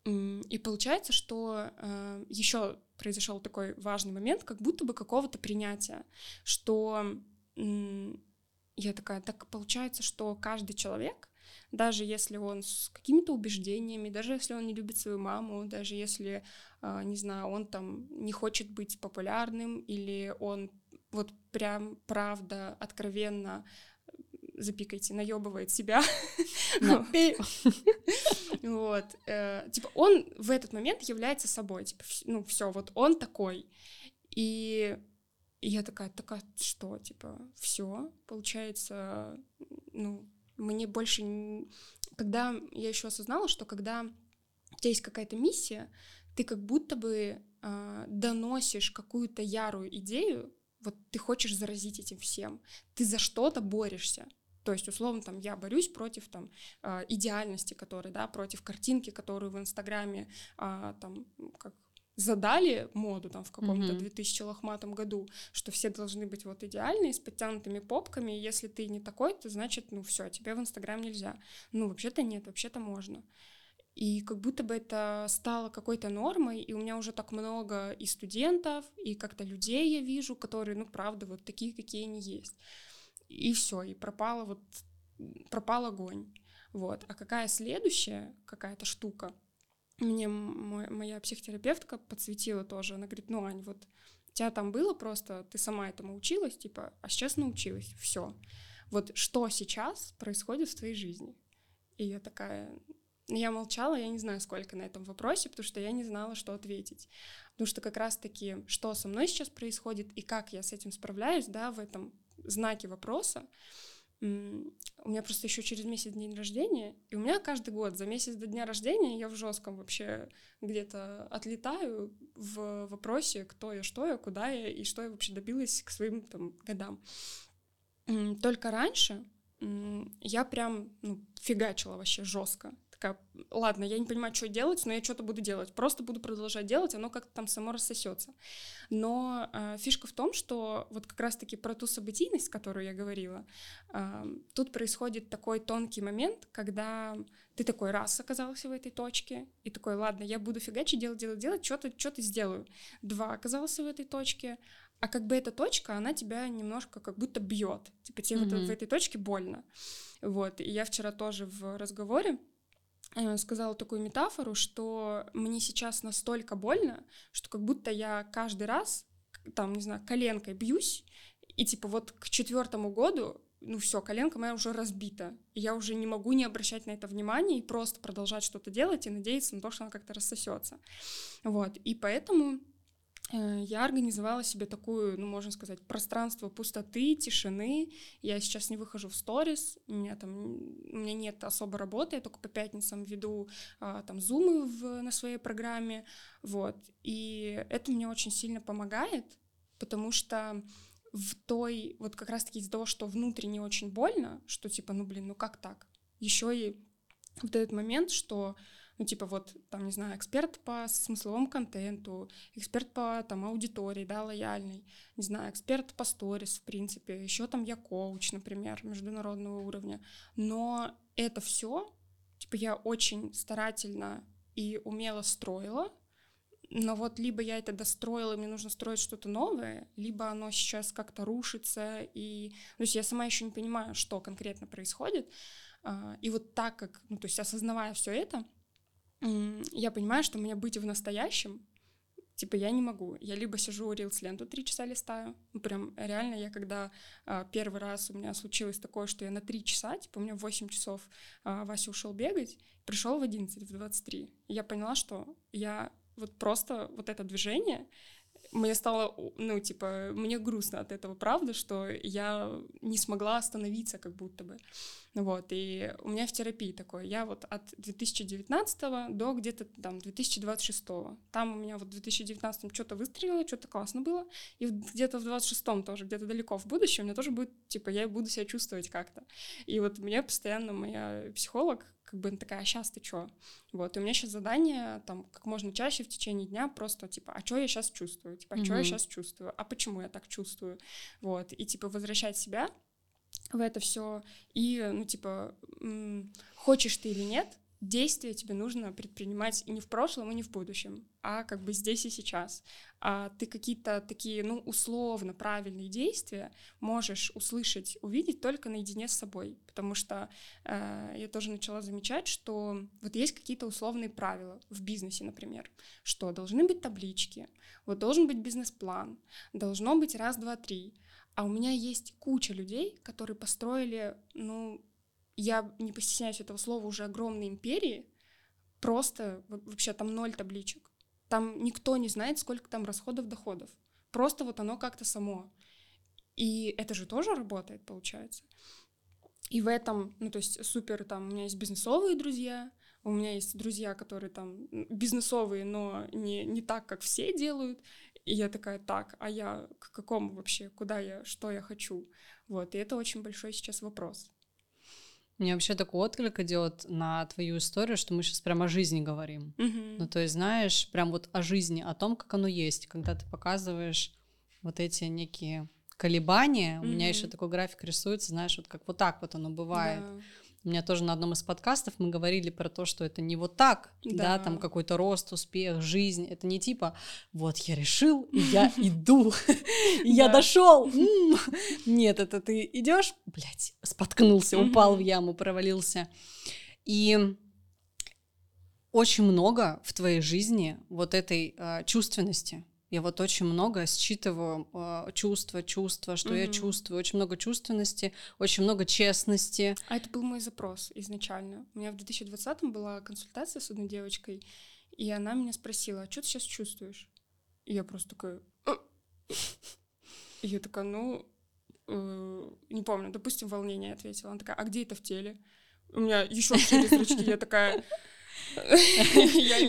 И получается, что э, еще произошел такой важный момент, как будто бы какого-то принятия, что э, я такая, так получается, что каждый человек, даже если он с какими-то убеждениями, даже если он не любит свою маму, даже если, э, не знаю, он там не хочет быть популярным или он вот прям правда откровенно запикайте, наебывает себя. Вот. Э, типа он в этот момент является собой. Типа, ну, все, вот он такой. И я такая, такая, что, типа, все, получается, ну, мне больше... Когда я еще осознала, что когда у тебя есть какая-то миссия, ты как будто бы э, доносишь какую-то ярую идею, вот ты хочешь заразить этим всем, ты за что-то борешься, то есть, условно, там, я борюсь против там, а, идеальности, которой, да, против картинки, которую в Инстаграме а, там, как задали моду там в каком-то mm-hmm. 2000 лохматом году, что все должны быть вот идеальные, с подтянутыми попками, и если ты не такой, то значит, ну все, тебе в Инстаграм нельзя. Ну, вообще-то нет, вообще-то можно. И как будто бы это стало какой-то нормой, и у меня уже так много и студентов, и как-то людей я вижу, которые, ну, правда, вот такие, какие они есть и все, и пропала вот, пропал огонь. Вот. А какая следующая какая-то штука? Мне мой, моя психотерапевтка подсветила тоже. Она говорит, ну, Ань, вот у тебя там было просто, ты сама этому училась, типа, а сейчас научилась, все. Вот что сейчас происходит в твоей жизни? И я такая, я молчала, я не знаю, сколько на этом вопросе, потому что я не знала, что ответить. Потому что как раз-таки, что со мной сейчас происходит и как я с этим справляюсь, да, в этом знаки вопроса. У меня просто еще через месяц день рождения, и у меня каждый год за месяц до дня рождения я в жестком вообще где-то отлетаю в вопросе, кто я, что я, куда я и что я вообще добилась к своим там годам. Только раньше я прям ну, фигачила вообще жестко такая, ладно, я не понимаю, что делать, но я что-то буду делать. Просто буду продолжать делать, оно как-то там само рассосется. Но э, фишка в том, что вот как раз-таки про ту событийность, которую я говорила, э, тут происходит такой тонкий момент, когда ты такой раз оказался в этой точке, и такой, ладно, я буду фигачить, делать, делать, делать, что-то что сделаю. Два оказался в этой точке, а как бы эта точка, она тебя немножко как будто бьет. Типа тебе mm-hmm. вот в этой точке больно. Вот. И я вчера тоже в разговоре сказала такую метафору, что мне сейчас настолько больно, что как будто я каждый раз, там, не знаю, коленкой бьюсь, и типа вот к четвертому году ну все, коленка моя уже разбита, и я уже не могу не обращать на это внимания и просто продолжать что-то делать и надеяться на то, что она как-то рассосется. Вот, и поэтому Э, я организовала себе такую, ну, можно сказать, пространство пустоты, тишины. Я сейчас не выхожу в сторис, у меня там, у меня нет особо работы, я только по пятницам веду а, там зумы в, на своей программе, вот. И это мне очень сильно помогает, потому что в той, вот как раз-таки из-за того, что внутренне очень больно, что типа, ну, блин, ну как так? Еще и вот этот момент, что Ну, типа вот, там, не знаю, эксперт по смысловому контенту, эксперт по там аудитории, да, лояльный, не знаю, эксперт по сторис, в принципе, еще там я коуч, например, международного уровня. Но это все, типа, я очень старательно и умело строила, но вот либо я это достроила, и мне нужно строить что-то новое, либо оно сейчас как-то рушится, и... То есть я сама еще не понимаю, что конкретно происходит. А, и вот так как, ну, то есть осознавая все это, я понимаю, что мне быть в настоящем, типа, я не могу. Я либо сижу, рилс ленту три часа листаю, ну, прям реально, я когда а, первый раз у меня случилось такое, что я на три часа, типа, у меня в 8 часов а, Вася ушел бегать, пришел в 11, в 23, и я поняла, что я вот просто вот это движение, мне стало, ну, типа, мне грустно от этого, правда, что я не смогла остановиться как будто бы. Вот, и у меня в терапии такое, я вот от 2019 до где-то там 2026. Там у меня вот в 2019 что-то выстрелило, что-то классно было, и где-то в 26 тоже, где-то далеко в будущем, у меня тоже будет, типа, я буду себя чувствовать как-то. И вот мне постоянно моя психолог как бы такая, а сейчас ты чё? Вот, и у меня сейчас задание, там, как можно чаще в течение дня просто, типа, а что я сейчас чувствую? Типа, а что я сейчас чувствую? А почему я так чувствую? Вот, и, типа, возвращать себя в это все и, ну, типа, хочешь ты или нет, действия тебе нужно предпринимать и не в прошлом, и не в будущем, а как бы здесь и сейчас. А ты какие-то такие, ну, условно правильные действия можешь услышать, увидеть только наедине с собой, потому что э, я тоже начала замечать, что вот есть какие-то условные правила в бизнесе, например, что должны быть таблички, вот должен быть бизнес-план, должно быть раз, два, три, а у меня есть куча людей, которые построили, ну, я не постесняюсь этого слова, уже огромные империи, просто вообще там ноль табличек. Там никто не знает, сколько там расходов, доходов. Просто вот оно как-то само. И это же тоже работает, получается. И в этом, ну, то есть супер, там, у меня есть бизнесовые друзья, у меня есть друзья, которые там бизнесовые, но не, не так, как все делают. И я такая, так, а я к какому вообще, куда я, что я хочу? Вот, и это очень большой сейчас вопрос. Мне вообще такой отклик идет на твою историю, что мы сейчас прямо о жизни говорим. Mm-hmm. Ну, то есть, знаешь, прям вот о жизни, о том, как оно есть, когда ты показываешь вот эти некие колебания. Mm-hmm. У меня еще такой график рисуется, знаешь, вот как вот так вот оно бывает. Yeah. У меня тоже на одном из подкастов мы говорили про то, что это не вот так, да, да там какой-то рост, успех, жизнь. Это не типа, вот я решил, и я иду, я дошел. Нет, это ты идешь, блядь, споткнулся, упал в яму, провалился. И очень много в твоей жизни вот этой а, чувственности. Я вот очень много считываю э, чувства, чувства, что mm-hmm. я чувствую, очень много чувственности, очень много честности. А это был мой запрос изначально. У меня в 2020-м была консультация с одной девочкой, и она меня спросила, а что ты сейчас чувствуешь? И я просто такая... «Э». И я такая, ну, э, не помню, допустим, волнение ответила. Она такая, а где это в теле? У меня еще шире зрачки, я такая,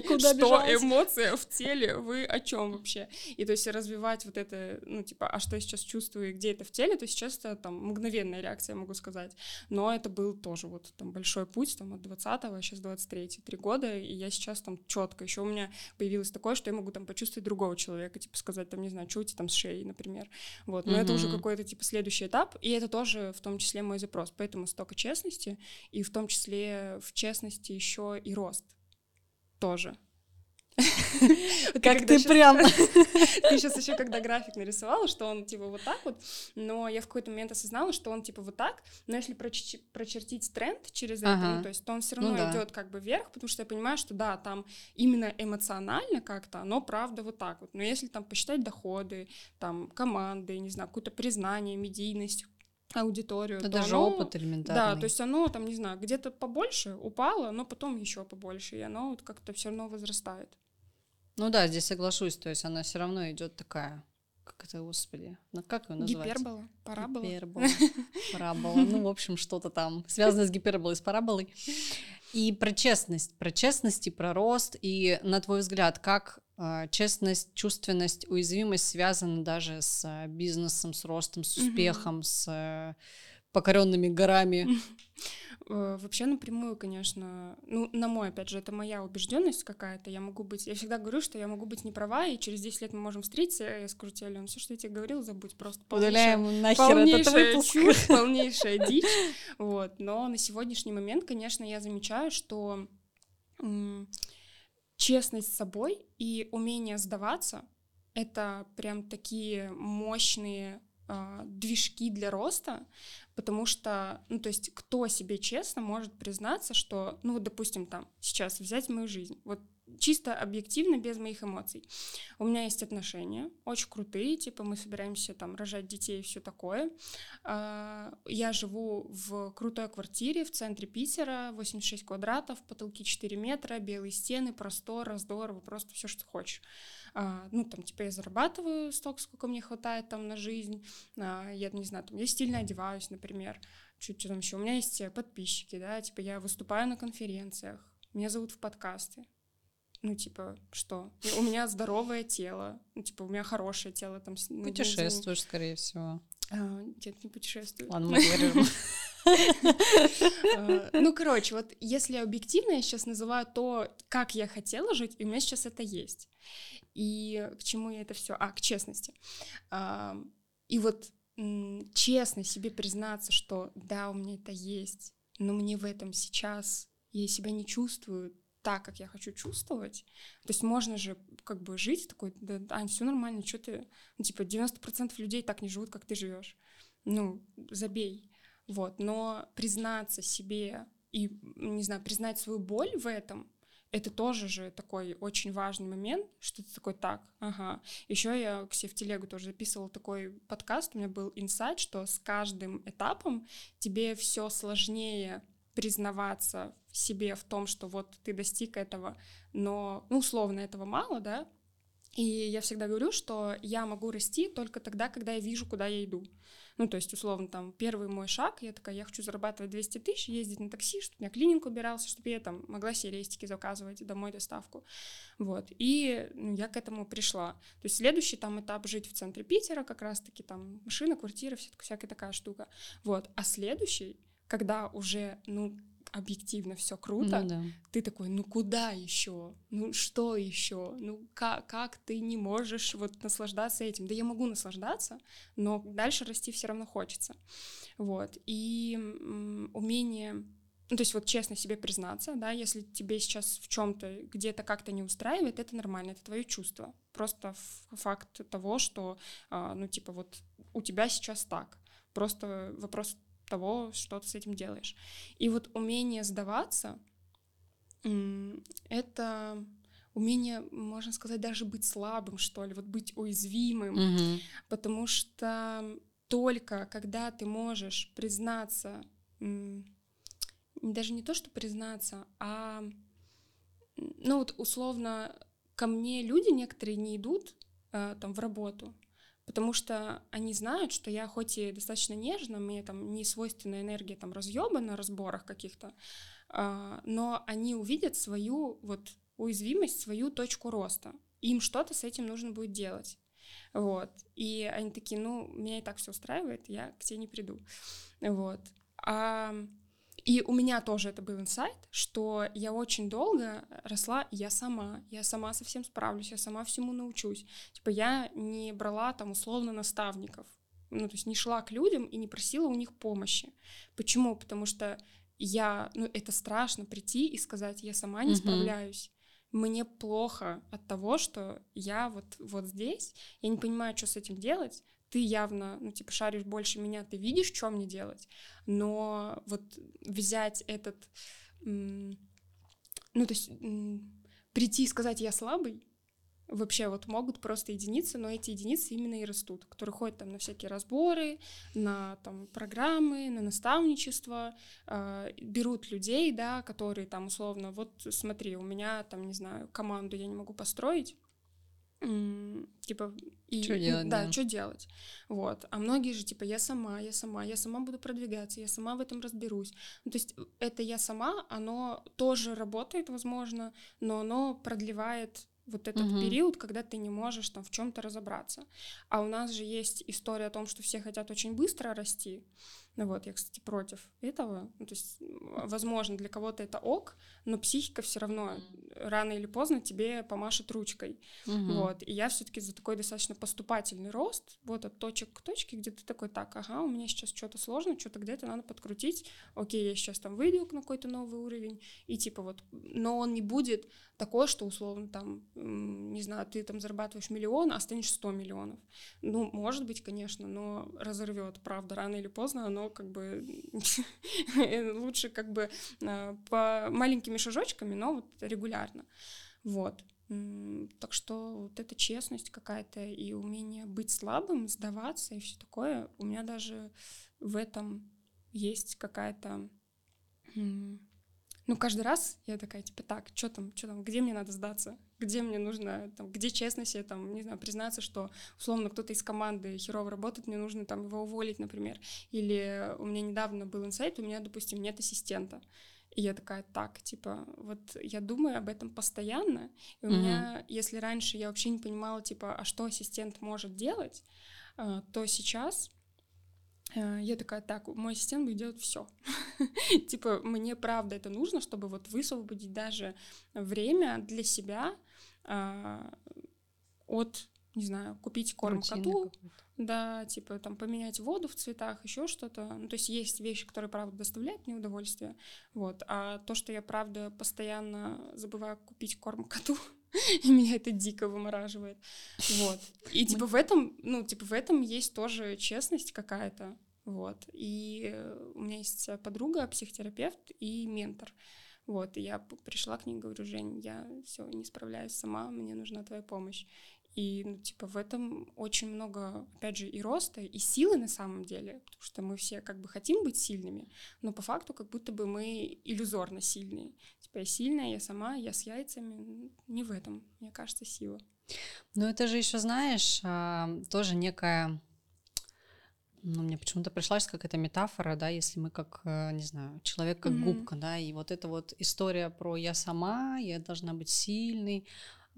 Куда что эмоция в теле, вы о чем вообще? И то есть развивать вот это, ну типа, а что я сейчас чувствую, где это в теле, то сейчас это там мгновенная реакция, могу сказать. Но это был тоже вот там большой путь, там от 20-го, а сейчас 23 три года, и я сейчас там четко, еще у меня появилось такое, что я могу там почувствовать другого человека, типа сказать там, не знаю, что у тебя там с шеей, например. Вот, но это уже какой-то типа следующий этап, и это тоже в том числе мой запрос, поэтому столько честности, и в том числе в честности еще и рост тоже. Как ты прям... Ты сейчас еще когда график нарисовала, что он типа вот так вот, но я в какой-то момент осознала, что он типа вот так, но если прочертить тренд через это, ну, то есть то он все равно ну идет как бы вверх, потому что я понимаю, что да, там именно эмоционально как-то, оно правда вот так вот. Но если там посчитать доходы, там команды, не знаю, какое-то признание, медийность, аудиторию. Это даже оно, опыт элементарный. Да, то есть оно там, не знаю, где-то побольше упало, но потом еще побольше, и оно вот как-то все равно возрастает. Ну да, здесь соглашусь, то есть она все равно идет такая, как это, господи, ну как ее назвать? Гипербола, парабола. Гипербола, парабола, ну, в общем, что-то там связанное с гиперболой, с параболой. И про честность, про честность и про рост, и на твой взгляд, как а, честность, чувственность, уязвимость связаны даже с а, бизнесом, с ростом, с успехом, mm-hmm. с покоренными горами. Э, вообще напрямую, конечно, ну, на мой, опять же, это моя убежденность какая-то, я могу быть, я всегда говорю, что я могу быть не права, и через 10 лет мы можем встретиться, я скажу тебе, Ален, все, что я тебе говорил, забудь, просто Удаляем нахер этот выпуск. чушь, полнейшая дичь, вот, но на сегодняшний момент, конечно, я замечаю, что честность с собой и умение сдаваться — это прям такие мощные э, движки для роста, потому что, ну, то есть, кто себе честно может признаться, что, ну, вот, допустим, там, сейчас взять мою жизнь, вот чисто объективно, без моих эмоций. У меня есть отношения, очень крутые, типа мы собираемся там рожать детей и все такое. А, я живу в крутой квартире в центре Питера, 86 квадратов, потолки 4 метра, белые стены, простор, раздор, просто все, что хочешь. А, ну, там, типа, я зарабатываю столько, сколько мне хватает там на жизнь, а, я, не знаю, там, я стильно одеваюсь, например, чуть что там еще. У меня есть подписчики, да, типа, я выступаю на конференциях, меня зовут в подкасты, ну, типа, что? У меня здоровое тело, ну, типа, у меня хорошее тело. Там, Путешествуешь, скорее всего. А, нет, не путешествую. Ладно, мы. А, ну, короче, вот если объективно, я сейчас называю то, как я хотела жить, и у меня сейчас это есть. И к чему я это все? А, к честности. А, и вот честно себе признаться, что да, у меня это есть, но мне в этом сейчас я себя не чувствую так, как я хочу чувствовать. То есть можно же как бы жить такой, да, Ань, все нормально, что ты... Ну, типа, 90% людей так не живут, как ты живешь. Ну, забей. Вот. Но признаться себе и, не знаю, признать свою боль в этом, это тоже же такой очень важный момент, что ты такой, так, ага. Еще я к себе в телегу тоже записывала такой подкаст, у меня был инсайт, что с каждым этапом тебе все сложнее признаваться себе в том, что вот ты достиг этого, но, ну, условно, этого мало, да, и я всегда говорю, что я могу расти только тогда, когда я вижу, куда я иду. Ну, то есть, условно, там, первый мой шаг, я такая, я хочу зарабатывать 200 тысяч, ездить на такси, чтобы у меня клининг убирался, чтобы я там могла себе заказывать домой доставку. Вот. И ну, я к этому пришла. То есть, следующий там этап жить в центре Питера, как раз-таки там машина, квартира, всякая такая штука. Вот. А следующий, когда уже, ну, объективно все круто, ну, да. ты такой, ну куда еще, ну что еще, ну как, как ты не можешь вот наслаждаться этим? Да я могу наслаждаться, но дальше расти все равно хочется, вот. И м, умение, ну то есть вот честно себе признаться, да, если тебе сейчас в чем-то где-то как-то не устраивает, это нормально, это твое чувство, просто факт того, что, а, ну типа вот у тебя сейчас так, просто вопрос того, что ты с этим делаешь. И вот умение сдаваться — это умение, можно сказать, даже быть слабым, что ли, вот быть уязвимым, mm-hmm. потому что только когда ты можешь признаться, даже не то, что признаться, а, ну вот условно, ко мне люди некоторые не идут э, там в работу, потому что они знают, что я хоть и достаточно нежна, мне там не свойственна энергия там разъеба на разборах каких-то, а, но они увидят свою вот уязвимость, свою точку роста. Им что-то с этим нужно будет делать. Вот. И они такие, ну, меня и так все устраивает, я к тебе не приду. Вот. А и у меня тоже это был инсайт, что я очень долго росла я сама, я сама совсем справлюсь, я сама всему научусь. Типа я не брала там условно наставников, ну то есть не шла к людям и не просила у них помощи. Почему? Потому что я, ну это страшно прийти и сказать, я сама не справляюсь мне плохо от того, что я вот, вот здесь, я не понимаю, что с этим делать, ты явно, ну, типа, шаришь больше меня, ты видишь, что мне делать, но вот взять этот, ну, то есть прийти и сказать «я слабый», вообще вот могут просто единицы, но эти единицы именно и растут, которые ходят там на всякие разборы, на там программы, на наставничество, э, берут людей, да, которые там условно, вот смотри, у меня там, не знаю, команду я не могу построить, типа и что делать, да, да. что делать, вот. А многие же типа я сама, я сама, я сама буду продвигаться, я сама в этом разберусь. Ну, то есть это я сама, оно тоже работает, возможно, но оно продлевает вот этот угу. период, когда ты не можешь там в чем-то разобраться. А у нас же есть история о том, что все хотят очень быстро расти. Ну вот, я, кстати, против этого. Ну, то есть, возможно, для кого-то это ок, но психика все равно рано или поздно тебе помашет ручкой. Угу. Вот. И я все-таки за такой достаточно поступательный рост, вот от точек к точке, где ты такой, так, ага, у меня сейчас что-то сложно, что-то где-то надо подкрутить, окей, я сейчас там выйду на какой-то новый уровень, и типа вот, но он не будет такой, что условно там, не знаю, ты там зарабатываешь миллион, а станешь 100 миллионов. Ну, может быть, конечно, но разорвет, правда, рано или поздно оно как бы лучше как бы а, по маленькими шажочками, но вот регулярно. Вот. Так что вот эта честность какая-то и умение быть слабым, сдаваться и все такое, у меня даже в этом есть какая-то ну, каждый раз я такая, типа, так, что там, что там, где мне надо сдаться? Где мне нужно, там, где честно себе, там, не знаю, признаться, что, условно, кто-то из команды херово работает, мне нужно, там, его уволить, например. Или у меня недавно был инсайт, у меня, допустим, нет ассистента. И я такая, так, типа, вот я думаю об этом постоянно, и у mm-hmm. меня, если раньше я вообще не понимала, типа, а что ассистент может делать, а, то сейчас Э, я такая, так, мой ассистент будет делать все. типа, мне правда это нужно, чтобы вот высвободить даже время для себя а, от, не знаю, купить корм Рутины коту, да, типа там поменять воду в цветах, еще что-то. Ну, то есть есть вещи, которые, правда, доставляют мне удовольствие, вот. А то, что я, правда, постоянно забываю купить корм коту, и меня это дико вымораживает. Вот. И типа в этом, ну, типа в этом есть тоже честность какая-то. Вот. И у меня есть подруга, психотерапевт и ментор. Вот, и я пришла к ней говорю, Жень, я все не справляюсь сама, мне нужна твоя помощь. И, ну, типа, в этом очень много, опять же, и роста, и силы на самом деле, потому что мы все как бы хотим быть сильными, но по факту как будто бы мы иллюзорно сильные. Типа, я сильная, я сама, я с яйцами. Не в этом, мне кажется, сила. Ну, это же еще, знаешь, а, тоже некая ну, мне почему-то пришлась какая-то метафора, да, если мы как, э, не знаю, человек как mm-hmm. губка, да, и вот эта вот история про я сама, я должна быть сильной,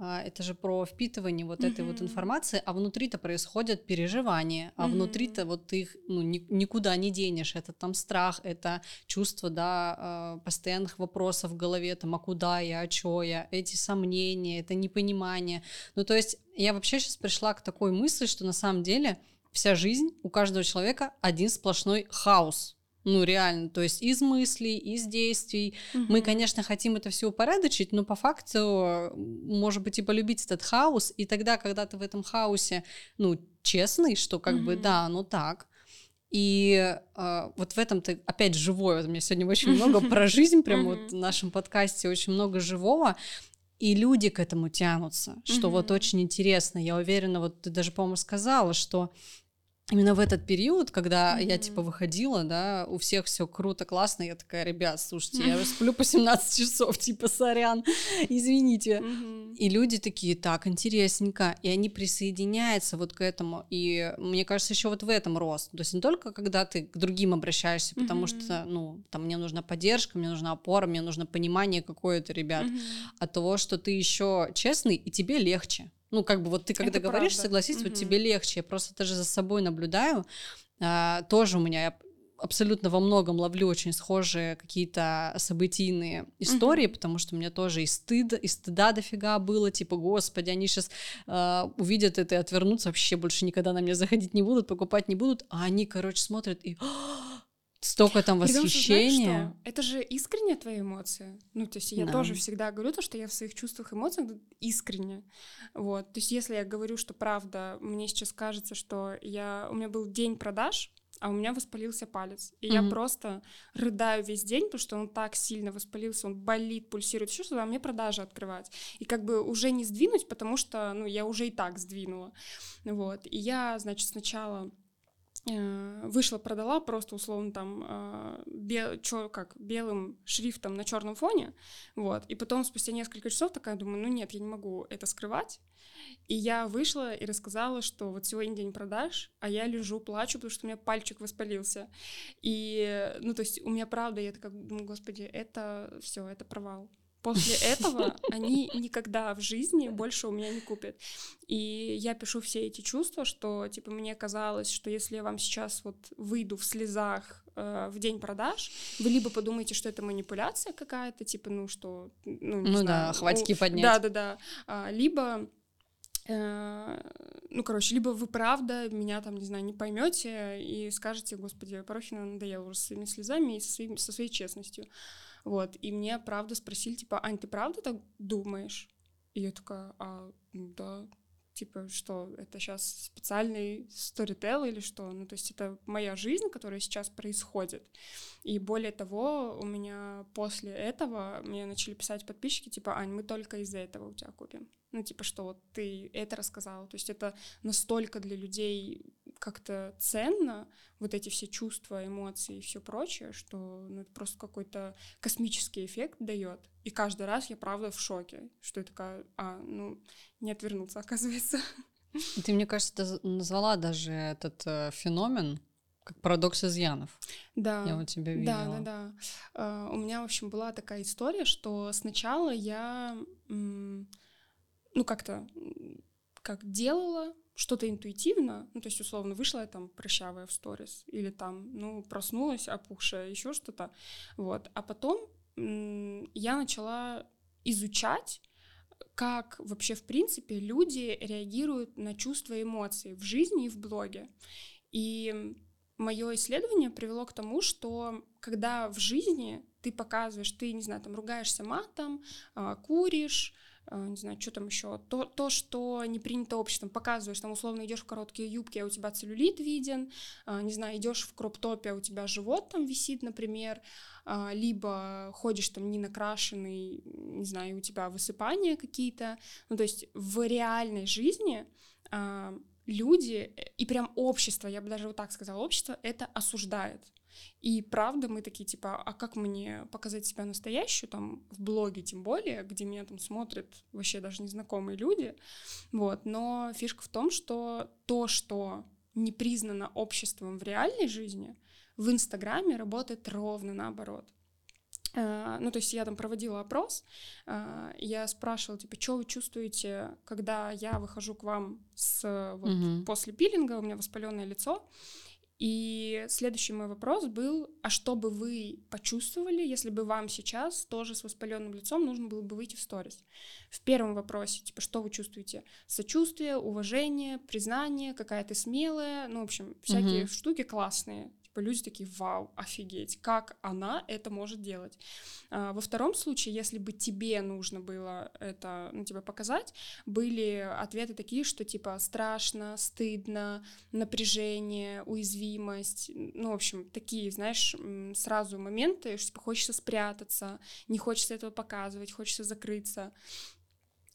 а, это же про впитывание вот mm-hmm. этой вот информации, а внутри-то происходят переживания, а mm-hmm. внутри-то вот ты их ну, ни, никуда не денешь, это там страх, это чувство, да, а, постоянных вопросов в голове, там, а куда я, а чё я, эти сомнения, это непонимание, ну, то есть я вообще сейчас пришла к такой мысли, что на самом деле вся жизнь у каждого человека один сплошной хаос, ну, реально, то есть из мыслей, из действий. Угу. Мы, конечно, хотим это все упорядочить, но по факту, может быть, и полюбить этот хаос, и тогда, когда ты в этом хаосе, ну, честный, что как угу. бы, да, ну так, и э, вот в этом ты опять живой. Вот у меня сегодня очень много про жизнь, прям вот в нашем подкасте очень много живого. И люди к этому тянутся, что вот очень интересно. Я уверена, вот ты даже, по-моему, сказала, что именно в этот период, когда mm-hmm. я типа выходила, да, у всех все круто, классно, я такая, ребят, слушайте, я сплю по 17 часов, типа, сорян, извините. Mm-hmm. И люди такие, так, интересненько, и они присоединяются вот к этому, и мне кажется, еще вот в этом рост, то есть не только когда ты к другим обращаешься, потому mm-hmm. что, ну, там мне нужна поддержка, мне нужна опора, мне нужно понимание какое-то, ребят, от того, что ты еще честный, и тебе легче. Ну, как бы вот ты когда это говоришь, правда. согласись, угу. вот тебе легче. Я просто даже за собой наблюдаю. А, тоже у меня я абсолютно во многом ловлю очень схожие какие-то событийные истории, mm потому что у меня тоже и стыд, и стыда дофига было, типа, господи, они сейчас э, а, увидят это и отвернутся, вообще больше никогда на меня заходить не будут, покупать не будут, а они, короче, смотрят и столько там восхищения. Знаешь, это же искренняя твоя эмоция. Ну, то есть я да. тоже всегда говорю то, что я в своих чувствах, эмоциях искренне. Вот. То есть если я говорю, что правда, мне сейчас кажется, что я... у меня был день продаж, а у меня воспалился палец. И mm-hmm. я просто рыдаю весь день, потому что он так сильно воспалился, он болит, пульсирует, еще что-то, а мне продажи открывать. И как бы уже не сдвинуть, потому что, ну, я уже и так сдвинула. Вот. И я, значит, сначала вышла, продала просто условно там э, бел, чё, как белым шрифтом на черном фоне, вот, и потом спустя несколько часов такая думаю, ну нет, я не могу это скрывать, и я вышла и рассказала, что вот сегодня день продаж, а я лежу, плачу, потому что у меня пальчик воспалился, и, ну, то есть у меня правда, я такая думаю, господи, это все, это провал, После этого они никогда в жизни больше у меня не купят. И я пишу все эти чувства, что, типа, мне казалось, что если я вам сейчас вот выйду в слезах, э, в день продаж, вы либо подумаете, что это манипуляция какая-то, типа, ну что, ну, не ну знаю, да, хватики поднять. Да, да, да. А, либо э, ну, короче, либо вы правда меня там, не знаю, не поймете и скажете, господи, Порохина надоела уже своими слезами и со, своим, со своей честностью. Вот, и мне правда спросили, типа, Ань, ты правда так думаешь? И я такая, а, да, типа, что это сейчас специальный сторител или что? Ну, то есть это моя жизнь, которая сейчас происходит. И более того, у меня после этого мне начали писать подписчики, типа, Ань, мы только из-за этого у тебя купим. Ну, типа, что вот ты это рассказала. То есть это настолько для людей как-то ценно, вот эти все чувства, эмоции и все прочее, что ну, это просто какой-то космический эффект дает. И каждый раз я правда в шоке, что я такая, а, ну, не отвернуться, оказывается. Ты, мне кажется, назвала даже этот э, феномен как парадокс изъянов. Да. Я вот тебя видела. Да, да, да. Uh, у меня, в общем, была такая история, что сначала я, ну, как-то, как делала что-то интуитивно, ну, то есть, условно, вышла я там прыщавая в сторис, или там, ну, проснулась опухшая, еще что-то, вот. А потом я начала изучать, как вообще, в принципе, люди реагируют на чувства и эмоции в жизни и в блоге. И мое исследование привело к тому, что когда в жизни ты показываешь, ты, не знаю, там ругаешься матом, а, куришь, не знаю, что там еще, то, то, что не принято обществом, показываешь, там, условно, идешь в короткие юбки, а у тебя целлюлит виден, а, не знаю, идешь в кроп-топе, а у тебя живот там висит, например, а, либо ходишь там не накрашенный, не знаю, у тебя высыпания какие-то, ну, то есть в реальной жизни люди и прям общество, я бы даже вот так сказала, общество это осуждает. И правда, мы такие, типа, а как мне показать себя настоящую, там, в блоге тем более, где меня там смотрят вообще даже незнакомые люди, вот, но фишка в том, что то, что не признано обществом в реальной жизни, в Инстаграме работает ровно наоборот. Uh, ну, то есть я там проводила опрос, uh, я спрашивала, типа, что вы чувствуете, когда я выхожу к вам с, вот, mm-hmm. после пилинга, у меня воспаленное лицо, и следующий мой вопрос был, а что бы вы почувствовали, если бы вам сейчас тоже с воспаленным лицом нужно было бы выйти в сторис? В первом вопросе, типа, что вы чувствуете? Сочувствие, уважение, признание, какая-то смелая, ну, в общем, всякие угу. штуки классные. Типа люди такие, вау, офигеть, как она это может делать. А, во втором случае, если бы тебе нужно было это, ну, тебе показать, были ответы такие, что типа страшно, стыдно, напряжение, уязвимость, ну, в общем, такие, знаешь, сразу моменты, что типа хочется спрятаться, не хочется этого показывать, хочется закрыться.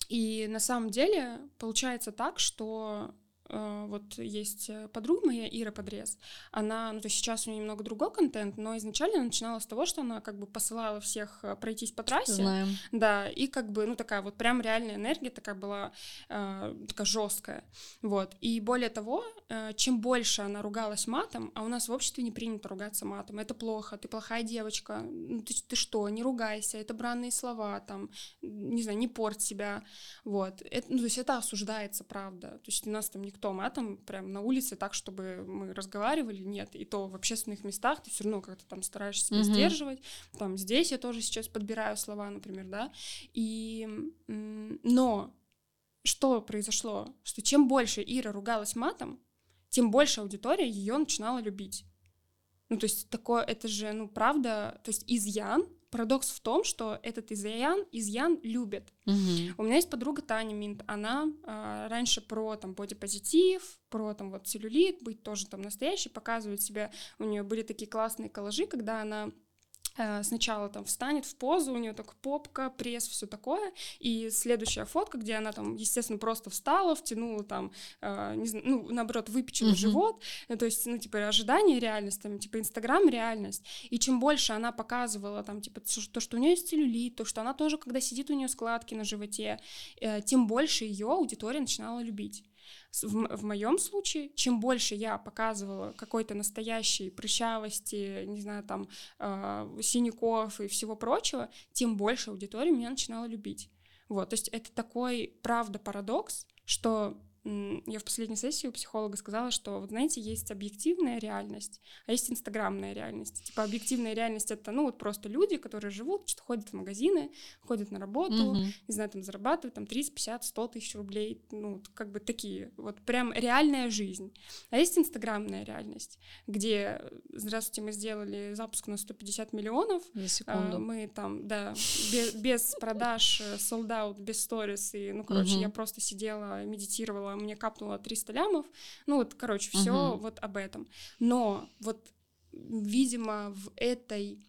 И на самом деле получается так, что вот есть э, подруга моя, Ира Подрез, она, ну, то есть сейчас у нее немного другой контент, но изначально начинала с того, что она как бы посылала всех э, пройтись по трассе. Знаем. Да, и как бы, ну, такая вот прям реальная энергия такая была, э, такая жесткая, вот. И более того, э, чем больше она ругалась матом, а у нас в обществе не принято ругаться матом, это плохо, ты плохая девочка, ну, ты, ты что, не ругайся, это бранные слова, там, не знаю, не порть себя, вот. Это, ну, то есть это осуждается, правда, то есть у нас там никто матом прям на улице так, чтобы мы разговаривали, нет. И то в общественных местах ты все равно как-то там стараешься себя mm-hmm. сдерживать. Там здесь я тоже сейчас подбираю слова, например, да. И но что произошло? Что чем больше Ира ругалась матом, тем больше аудитория ее начинала любить. Ну, то есть такое, это же, ну, правда, то есть изъян, Парадокс в том, что этот изъян, изъян любят. Угу. У меня есть подруга Таня Минт, она э, раньше про там бодипозитив, про там вот целлюлит, быть тоже там настоящей, показывает себя. У нее были такие классные коллажи, когда она сначала там встанет в позу, у нее так попка, пресс, все такое, и следующая фотка, где она там, естественно, просто встала, втянула там, э, не знаю, ну, наоборот, выпечила mm-hmm. живот, э, то есть, ну, типа, ожидание реальность, там, типа, Инстаграм реальность, и чем больше она показывала там, типа, то, что у нее есть целлюлит, то, что она тоже, когда сидит, у нее складки на животе, э, тем больше ее аудитория начинала любить. В, в моем случае, чем больше я показывала какой-то настоящей прыщавости, не знаю, там, э, синяков и всего прочего, тем больше аудитория меня начинала любить. Вот, то есть это такой, правда, парадокс, что я в последней сессии у психолога сказала, что, вот знаете, есть объективная реальность, а есть инстаграмная реальность. Типа объективная реальность — это, ну, вот просто люди, которые живут, что ходят в магазины, ходят на работу, угу. не знаю, там зарабатывают там 30, 50, 100 тысяч рублей, ну, как бы такие, вот прям реальная жизнь. А есть инстаграмная реальность, где, здравствуйте, мы сделали запуск на 150 миллионов, За секунду. мы там, да, без, без продаж, э, sold out, без сторис, и, ну, короче, угу. я просто сидела, медитировала, мне капнуло 300 лямов, ну, вот, короче, все угу. вот об этом. Но вот, видимо, в этой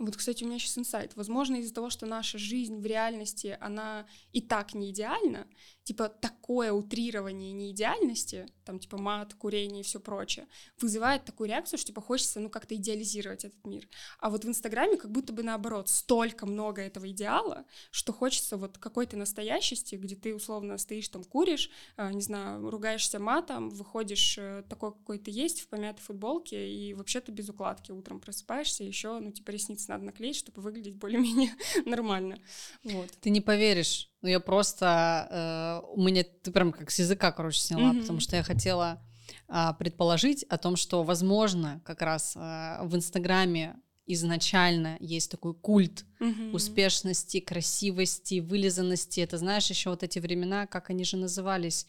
вот, кстати, у меня сейчас инсайт. Возможно, из-за того, что наша жизнь в реальности, она и так не идеальна, типа такое утрирование неидеальности, там типа мат, курение и все прочее, вызывает такую реакцию, что типа хочется ну как-то идеализировать этот мир. А вот в Инстаграме как будто бы наоборот, столько много этого идеала, что хочется вот какой-то настоящести, где ты условно стоишь там, куришь, э, не знаю, ругаешься матом, выходишь э, такой, какой ты есть, в помятой футболке, и вообще ты без укладки утром просыпаешься, еще, ну типа ресницы надо наклеить, чтобы выглядеть более-менее нормально. Вот. Ты не поверишь, ну, я просто... Э, у меня... Ты прям как с языка, короче, сняла, mm-hmm. потому что я хотела э, предположить о том, что, возможно, как раз э, в Инстаграме изначально есть такой культ mm-hmm. успешности, красивости, вылизанности. Это, знаешь, еще вот эти времена, как они же назывались,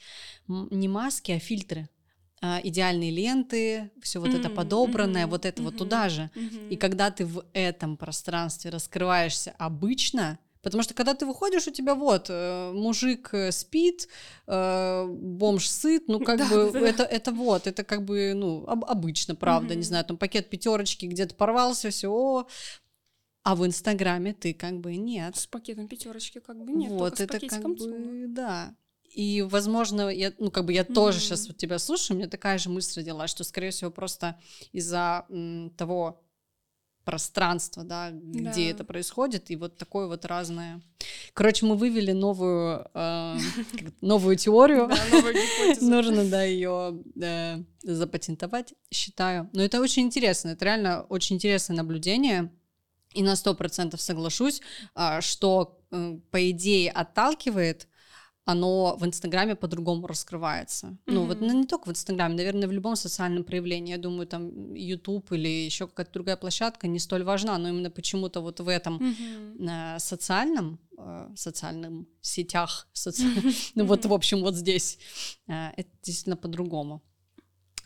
не маски, а фильтры а, идеальные ленты, все вот mm-hmm, это подобранное, mm-hmm, вот это mm-hmm, вот туда же. Mm-hmm. И когда ты в этом пространстве раскрываешься обычно, Потому что когда ты выходишь, у тебя вот э, мужик э, спит, э, бомж сыт, ну как да, бы да. это это вот, это как бы ну об, обычно, правда, mm-hmm. не знаю, там пакет пятерочки где-то порвался, все, а в Инстаграме ты как бы нет. С пакетом пятерочки как бы нет. Вот это как бы да. И, возможно, я, ну, как бы я mm-hmm. тоже сейчас вот тебя слушаю, у меня такая же мысль родилась, что, скорее всего, просто из-за м, того пространство, да, где да. это происходит, и вот такое вот разное. Короче, мы вывели новую э, новую теорию. Нужно, да, ее э, запатентовать, считаю. Но это очень интересно, это реально очень интересное наблюдение. И на сто процентов соглашусь, а, что, э, по идее, отталкивает оно в Инстаграме по-другому раскрывается. Mm-hmm. Ну, вот ну, не только в Инстаграме, наверное, в любом социальном проявлении. Я думаю, там YouTube или еще какая-то другая площадка не столь важна, но именно почему-то вот в этом mm-hmm. э, социальном, э, социальном сетях, соци... mm-hmm. ну вот, в общем, вот здесь э, это действительно по-другому.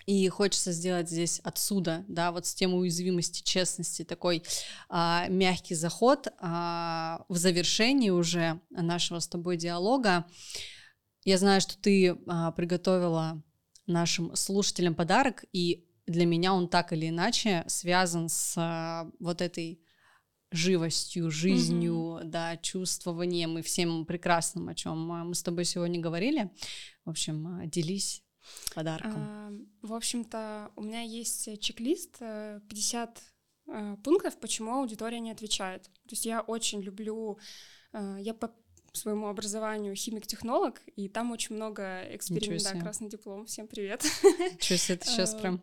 И хочется сделать здесь отсюда, да, вот с темой уязвимости, честности, такой а, мягкий заход а, в завершении уже нашего с тобой диалога. Я знаю, что ты а, приготовила нашим слушателям подарок, и для меня он так или иначе связан с а, вот этой живостью, жизнью, mm-hmm. да, чувствованием и всем прекрасным, о чем мы с тобой сегодня говорили. В общем, а, делись подарком? А, в общем-то, у меня есть чек-лист 50 э, э, пунктов, почему аудитория не отвечает. То есть я очень люблю, э, я по своему образованию химик-технолог, и там очень много экспериментов. Да, красный диплом. Всем привет. Ничего себе, это сейчас прям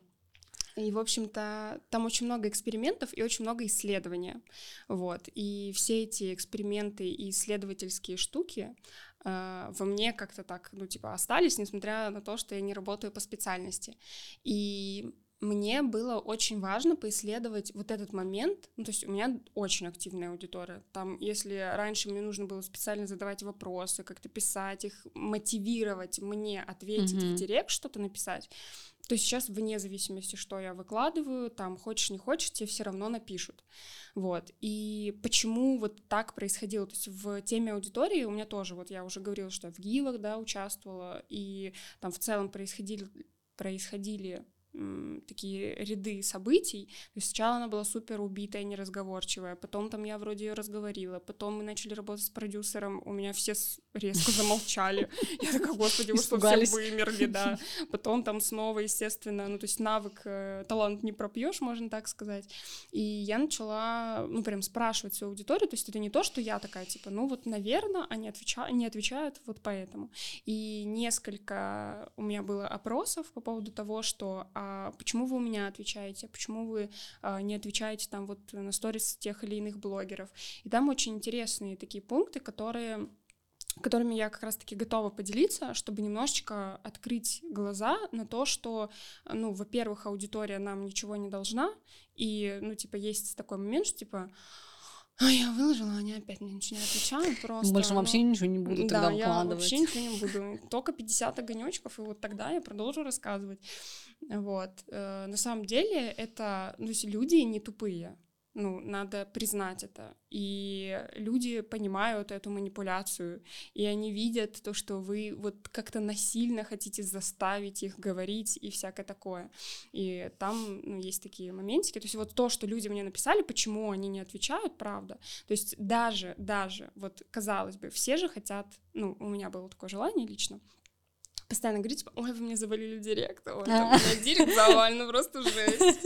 и, в общем-то, там очень много экспериментов и очень много исследования. Вот. И все эти эксперименты и исследовательские штуки э, во мне как-то так, ну, типа, остались, несмотря на то, что я не работаю по специальности. И мне было очень важно поисследовать вот этот момент. Ну, то есть у меня очень активная аудитория. Там, если раньше мне нужно было специально задавать вопросы, как-то писать их, мотивировать мне ответить mm-hmm. в директ, что-то написать, то сейчас вне зависимости, что я выкладываю, там хочешь не хочешь, тебе все равно напишут. Вот. И почему вот так происходило? То есть в теме аудитории у меня тоже, вот я уже говорила, что я в ГИЛах, да, участвовала, и там в целом происходили, происходили такие ряды событий. То есть сначала она была супер убитая, неразговорчивая, потом там я вроде ее разговорила, потом мы начали работать с продюсером, у меня все резко замолчали. Я такая, господи, вы что, все вымерли, да. Потом там снова, естественно, ну то есть навык, э, талант не пропьешь, можно так сказать. И я начала, ну прям спрашивать свою аудиторию, то есть это не то, что я такая, типа, ну вот, наверное, они отвечают, не отвечают вот поэтому. И несколько у меня было опросов по поводу того, что а почему вы у меня отвечаете, почему вы а, не отвечаете там вот на сторис тех или иных блогеров. И там очень интересные такие пункты, которые которыми я как раз-таки готова поделиться, чтобы немножечко открыть глаза на то, что, ну, во-первых, аудитория нам ничего не должна, и, ну, типа, есть такой момент, что, типа, а я выложила, они опять мне ничего не отвечают, просто... Больше ну, вообще ничего не буду тогда да, выкладывать. я вообще ничего не буду. Только 50 огонечков, и вот тогда я продолжу рассказывать. Вот. Э, на самом деле это... Ну, то есть люди не тупые ну, надо признать это. И люди понимают эту манипуляцию, и они видят то, что вы вот как-то насильно хотите заставить их говорить и всякое такое. И там ну, есть такие моментики. То есть вот то, что люди мне написали, почему они не отвечают, правда. То есть даже, даже, вот казалось бы, все же хотят, ну, у меня было такое желание лично, постоянно говорить, типа, ой, вы мне завалили директ, ой, там, у меня директ завален, ну просто жесть.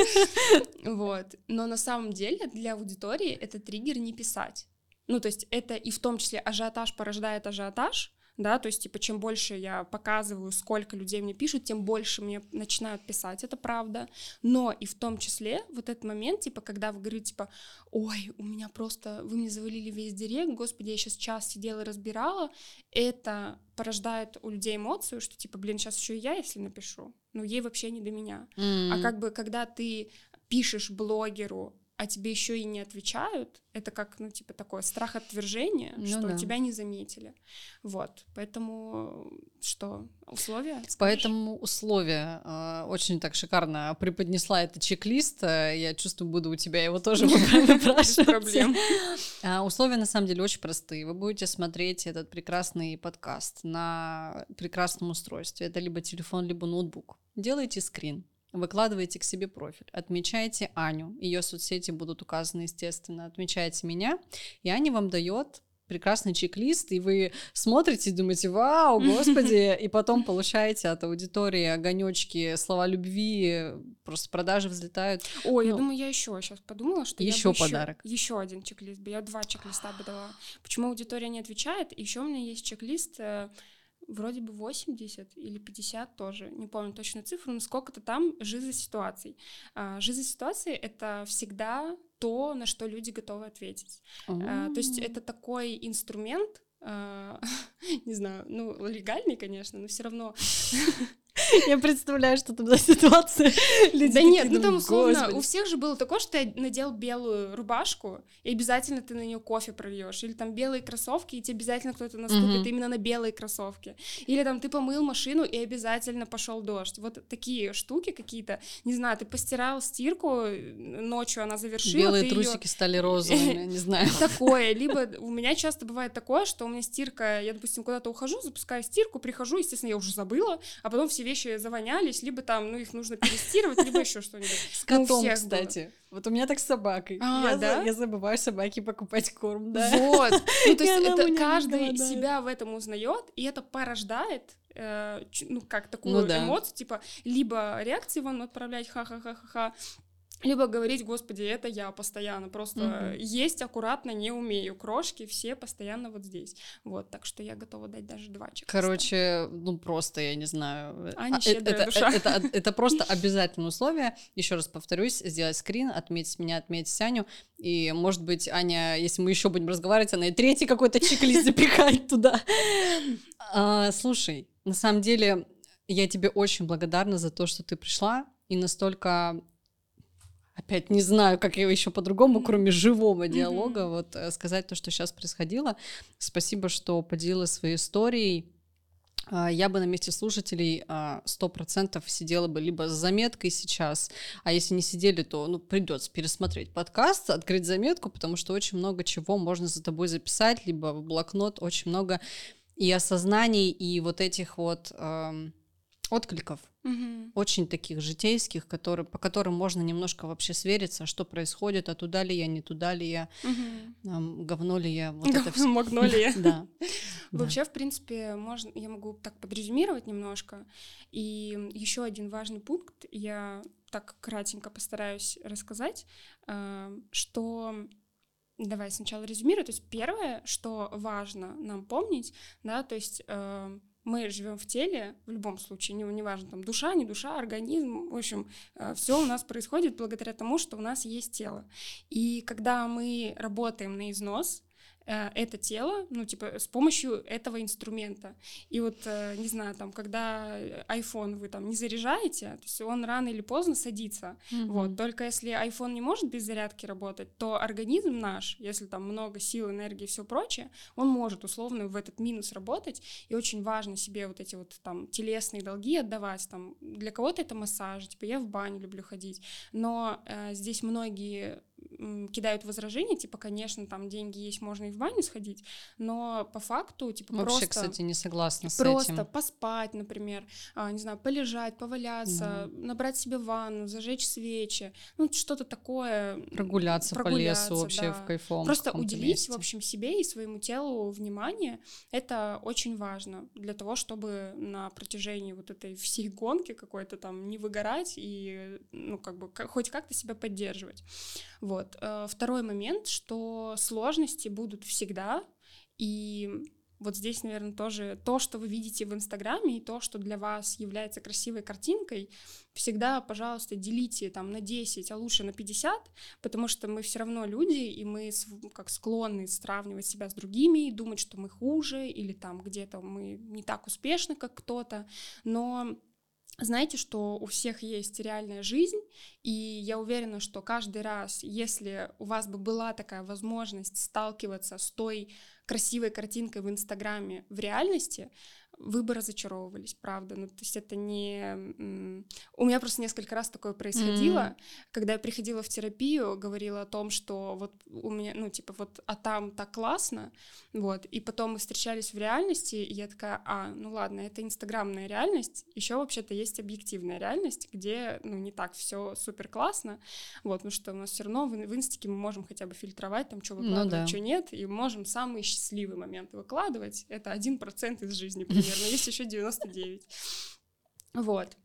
Вот. Но на самом деле для аудитории это триггер не писать. Ну, то есть это и в том числе ажиотаж порождает ажиотаж, да, то есть, типа, чем больше я показываю, сколько людей мне пишут, тем больше мне начинают писать, это правда, но и в том числе вот этот момент, типа, когда вы говорите, типа, ой, у меня просто, вы мне завалили весь директ, господи, я сейчас час сидела и разбирала, это порождает у людей эмоцию, что, типа, блин, сейчас еще и я, если напишу, ну, ей вообще не до меня, mm. а как бы, когда ты пишешь блогеру а тебе еще и не отвечают, это как, ну, типа, такое страх отвержения, ну, что да. тебя не заметили. Вот, поэтому что, условия? Скажешь? Поэтому условия. Э, очень так шикарно преподнесла этот чек-лист. Я чувствую, буду у тебя его тоже выпрашивать. Проблем. А, условия, на самом деле, очень простые. Вы будете смотреть этот прекрасный подкаст на прекрасном устройстве. Это либо телефон, либо ноутбук. Делайте скрин выкладываете к себе профиль, отмечаете Аню, ее соцсети будут указаны, естественно, отмечаете меня, и Аня вам дает прекрасный чек-лист, и вы смотрите и думаете, вау, господи, и потом получаете от аудитории огонечки, слова любви, просто продажи взлетают. Ой, ну, я думаю, я еще сейчас подумала, что еще подарок. Еще, еще один чек-лист бы, я два чек-листа бы дала. Почему аудитория не отвечает? Еще у меня есть чек-лист э, вроде бы 80 или 50 тоже, не помню точную цифру, но сколько-то там жиза ситуаций. А, жиза ситуации — это всегда то, на что люди готовы ответить. А, то есть это такой инструмент, а, не знаю, ну, легальный, конечно, но все равно Я представляю, что там за ситуация. Да нет, ну там условно, у всех же было такое, что ты надел белую рубашку, и обязательно ты на нее кофе прольешь. Или там белые кроссовки, и тебе обязательно кто-то наступит именно на белые кроссовки. Или там ты помыл машину, и обязательно пошел дождь. Вот такие штуки какие-то. Не знаю, ты постирал стирку, ночью она завершила. Белые трусики стали розовыми, не знаю. Такое. Либо у меня часто бывает такое, что у меня стирка, я, допустим, куда-то ухожу, запускаю стирку, прихожу, естественно, я уже забыла, а потом все вещи завонялись, либо там, ну, их нужно перестирать, либо еще что-нибудь. С котом, кстати. Вот у меня так с собакой. А, я, да? я забываю собаке покупать корм, да. Вот. Ну, то есть это каждый себя в этом узнает, и это порождает э, ну, как такую ну, да. эмоцию, типа, либо реакции вам отправлять ха-ха-ха-ха-ха, либо говорить, господи, это я постоянно, просто mm-hmm. есть аккуратно не умею, крошки все постоянно вот здесь, вот, так что я готова дать даже два чека. Короче, ну просто, я не знаю, Аня, а, это, душа. Это, это, это просто обязательное условие, еще раз повторюсь, сделать скрин, отметить меня, отметить Аню, и, может быть, Аня, если мы еще будем разговаривать, она и третий какой-то чек-лист запихает туда. А, слушай, на самом деле, я тебе очень благодарна за то, что ты пришла, и настолько опять не знаю, как я еще по-другому, кроме живого диалога, mm-hmm. вот э, сказать то, что сейчас происходило. Спасибо, что поделилась своей историей. А, я бы на месте слушателей а, сто процентов сидела бы либо с заметкой сейчас, а если не сидели, то ну, придется пересмотреть подкаст, открыть заметку, потому что очень много чего можно за тобой записать, либо в блокнот, очень много и осознаний, и вот этих вот эм, откликов, угу. очень таких житейских, которые, по которым можно немножко вообще свериться, что происходит, а туда ли я, не туда ли я, угу. эм, говно ли я, вот это все. Могно ли я. Да. Вообще, в принципе, можно, я могу так подрезюмировать немножко. И еще один важный пункт, я так кратенько постараюсь рассказать, э, что Давай сначала резюмирую. То есть первое, что важно нам помнить, да, то есть э, мы живем в теле, в любом случае, не, неважно, там душа, не душа, организм, в общем, э, все у нас происходит благодаря тому, что у нас есть тело. И когда мы работаем на износ, это тело, ну, типа, с помощью этого инструмента. И вот, э, не знаю, там, когда iPhone вы там не заряжаете, то есть он рано или поздно садится. Mm-hmm. Вот, только если iPhone не может без зарядки работать, то организм наш, если там много сил, энергии и все прочее, он может условно в этот минус работать, и очень важно себе вот эти вот там телесные долги отдавать, там, для кого-то это массаж, типа, я в баню люблю ходить, но э, здесь многие кидают возражения, типа, конечно, там деньги есть, можно и в баню сходить, но по факту, типа, Вообще, просто... кстати, не согласна с просто этим. поспать, например, а, не знаю, полежать, поваляться, mm. набрать себе ванну, зажечь свечи, ну, что-то такое. Прогуляться, прогуляться по лесу вообще да. в кайфовом Просто уделить, месте. в общем, себе и своему телу внимание, это очень важно для того, чтобы на протяжении вот этой всей гонки какой-то там не выгорать и, ну, как бы, хоть как-то себя поддерживать. Вот. Э, второй момент, что сложности будут всегда, и вот здесь, наверное, тоже то, что вы видите в Инстаграме, и то, что для вас является красивой картинкой, всегда, пожалуйста, делите там на 10, а лучше на 50, потому что мы все равно люди, и мы как склонны сравнивать себя с другими, и думать, что мы хуже, или там где-то мы не так успешны, как кто-то, но знаете, что у всех есть реальная жизнь, и я уверена, что каждый раз, если у вас бы была такая возможность сталкиваться с той красивой картинкой в Инстаграме в реальности, вы бы разочаровывались, правда. Ну, то есть это не... У меня просто несколько раз такое происходило, mm-hmm. когда я приходила в терапию, говорила о том, что вот у меня, ну, типа, вот, а там так классно, вот, и потом мы встречались в реальности, и я такая, а, ну ладно, это инстаграмная реальность, еще вообще-то есть объективная реальность, где, ну, не так все супер классно, вот, потому что у нас все равно в, в инстике мы можем хотя бы фильтровать, там, что ну выкладывать, ну, да. что нет, и можем самые счастливые моменты выкладывать, это один процент из жизни, примерно, есть еще 99. Вот.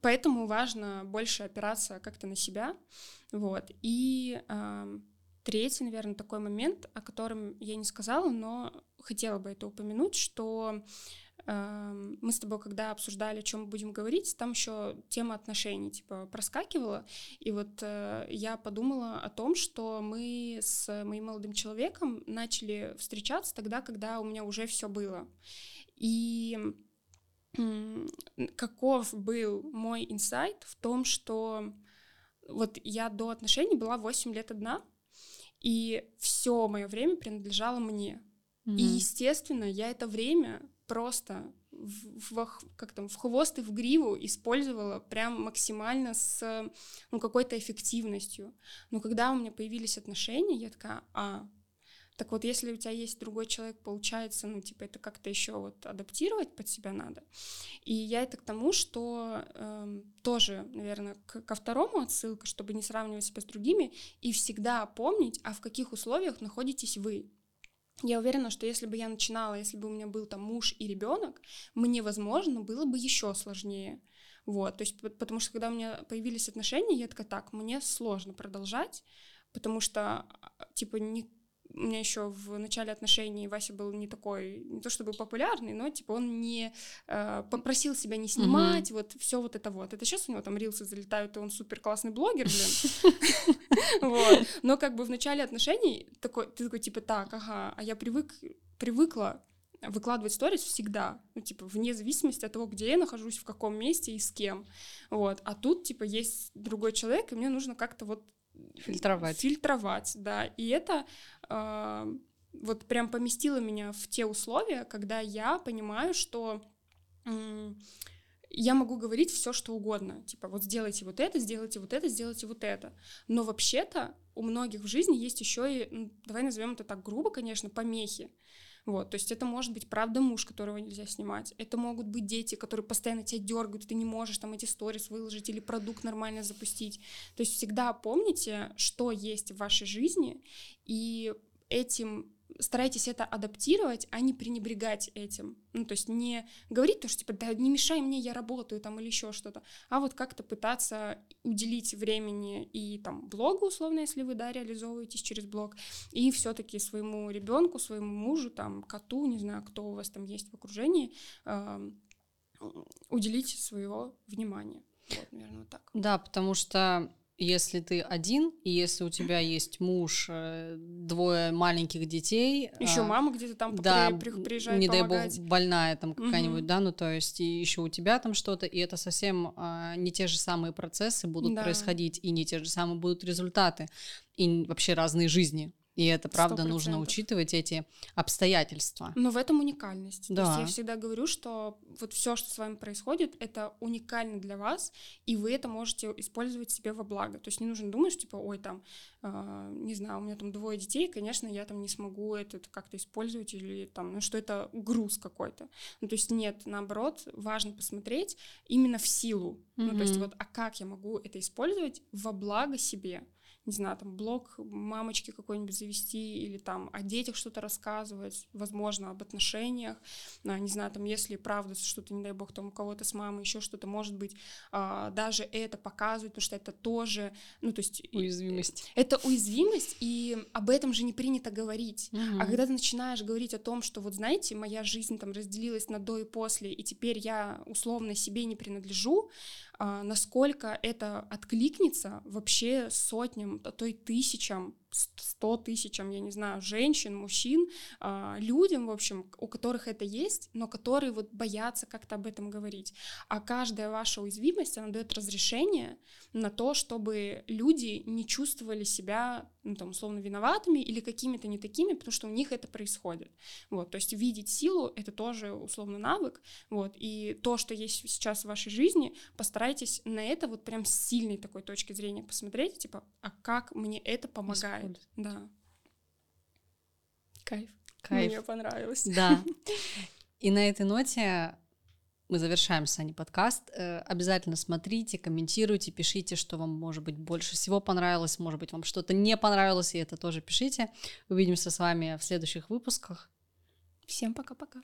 Поэтому важно больше опираться как-то на себя. Вот. И э, третий, наверное, такой момент, о котором я не сказала, но хотела бы это упомянуть, что мы с тобой, когда обсуждали, о чем мы будем говорить, там еще тема отношений типа проскакивала, и вот э, я подумала о том, что мы с моим молодым человеком начали встречаться тогда, когда у меня уже все было. И каков был мой инсайт в том, что вот я до отношений была 8 лет одна, и все мое время принадлежало мне. Mm-hmm. И, естественно, я это время просто в, в, как там, в хвост и в гриву использовала прям максимально с ну, какой-то эффективностью. Но когда у меня появились отношения, я такая, а, так вот, если у тебя есть другой человек, получается, ну, типа, это как-то еще вот адаптировать под себя надо. И я это к тому, что э, тоже, наверное, к, ко второму отсылка, чтобы не сравнивать себя с другими, и всегда помнить, а в каких условиях находитесь вы. Я уверена, что если бы я начинала, если бы у меня был там муж и ребенок, мне, возможно, было бы еще сложнее. Вот, то есть, потому что когда у меня появились отношения, я такая, так, мне сложно продолжать, потому что, а, типа, не, у меня еще в начале отношений Вася был не такой, не то чтобы популярный, но типа он не э, попросил себя не снимать, mm-hmm. вот все вот это вот. Это сейчас у него там рилсы залетают, и он супер классный блогер, блин. Вот. Но как бы в начале отношений такой, ты такой типа так, ага, а я привык, привыкла выкладывать сторис всегда, ну, типа, вне зависимости от того, где я нахожусь, в каком месте и с кем, вот, а тут, типа, есть другой человек, и мне нужно как-то вот Фильтровать. Фильтровать, да. И это э, вот прям поместило меня в те условия, когда я понимаю, что э, я могу говорить все, что угодно. Типа, вот сделайте вот это, сделайте вот это, сделайте вот это. Но вообще-то у многих в жизни есть еще и, ну, давай назовем это так грубо, конечно, помехи. Вот, то есть это может быть правда муж, которого нельзя снимать. Это могут быть дети, которые постоянно тебя дергают, ты не можешь там эти сторис выложить или продукт нормально запустить. То есть всегда помните, что есть в вашей жизни, и этим старайтесь это адаптировать, а не пренебрегать этим. Ну, то есть не говорить то, что типа, да не мешай мне, я работаю там или еще что-то, а вот как-то пытаться уделить времени и там блогу, условно, если вы, да, реализовываетесь через блог, и все-таки своему ребенку, своему мужу, там, коту, не знаю, кто у вас там есть в окружении, э, уделить своего внимания. Вот, наверное, вот так. Да, потому что если ты один, и если у тебя есть муж, э, двое маленьких детей. Еще а, мама где-то там да, приезжает Не помогать. дай бог, больная там какая-нибудь, угу. да, ну то есть и еще у тебя там что-то, и это совсем а, не те же самые процессы будут да. происходить, и не те же самые будут результаты, и вообще разные жизни. И это правда 100%. нужно учитывать эти обстоятельства. Но в этом уникальность. Да. То есть я всегда говорю, что вот все, что с вами происходит, это уникально для вас, и вы это можете использовать себе во благо. То есть не нужно думать, что типа, ой, там, э, не знаю, у меня там двое детей, конечно, я там не смогу это как-то использовать или там, ну что это груз какой-то. Ну то есть нет, наоборот, важно посмотреть именно в силу. Mm-hmm. Ну то есть вот, а как я могу это использовать во благо себе? Не знаю, там блог мамочки какой-нибудь завести или там о детях что-то рассказывать, возможно, об отношениях, а, не знаю, там если правда что-то, не дай бог, там у кого-то с мамой еще что-то может быть, а, даже это показывать, потому что это тоже, ну то есть уязвимость. Это уязвимость, и об этом же не принято говорить. Угу. А когда ты начинаешь говорить о том, что вот знаете, моя жизнь там разделилась на до и после, и теперь я условно себе не принадлежу, насколько это откликнется вообще сотням, а то и тысячам сто тысячам, я не знаю, женщин, мужчин, а, людям, в общем, у которых это есть, но которые вот боятся как-то об этом говорить. А каждая ваша уязвимость, она дает разрешение на то, чтобы люди не чувствовали себя, ну, там, условно, виноватыми или какими-то не такими, потому что у них это происходит. Вот, то есть видеть силу — это тоже, условно, навык, вот, и то, что есть сейчас в вашей жизни, постарайтесь на это вот прям с сильной такой точки зрения посмотреть, типа, а как мне это помогает? Происходит. Да. Кайф. Кайф. Мне понравилось. Да. И на этой ноте мы завершаем с Аней подкаст. Э, обязательно смотрите, комментируйте, пишите, что вам, может быть, больше всего понравилось, может быть, вам что-то не понравилось, и это тоже пишите. Увидимся с вами в следующих выпусках. Всем пока-пока.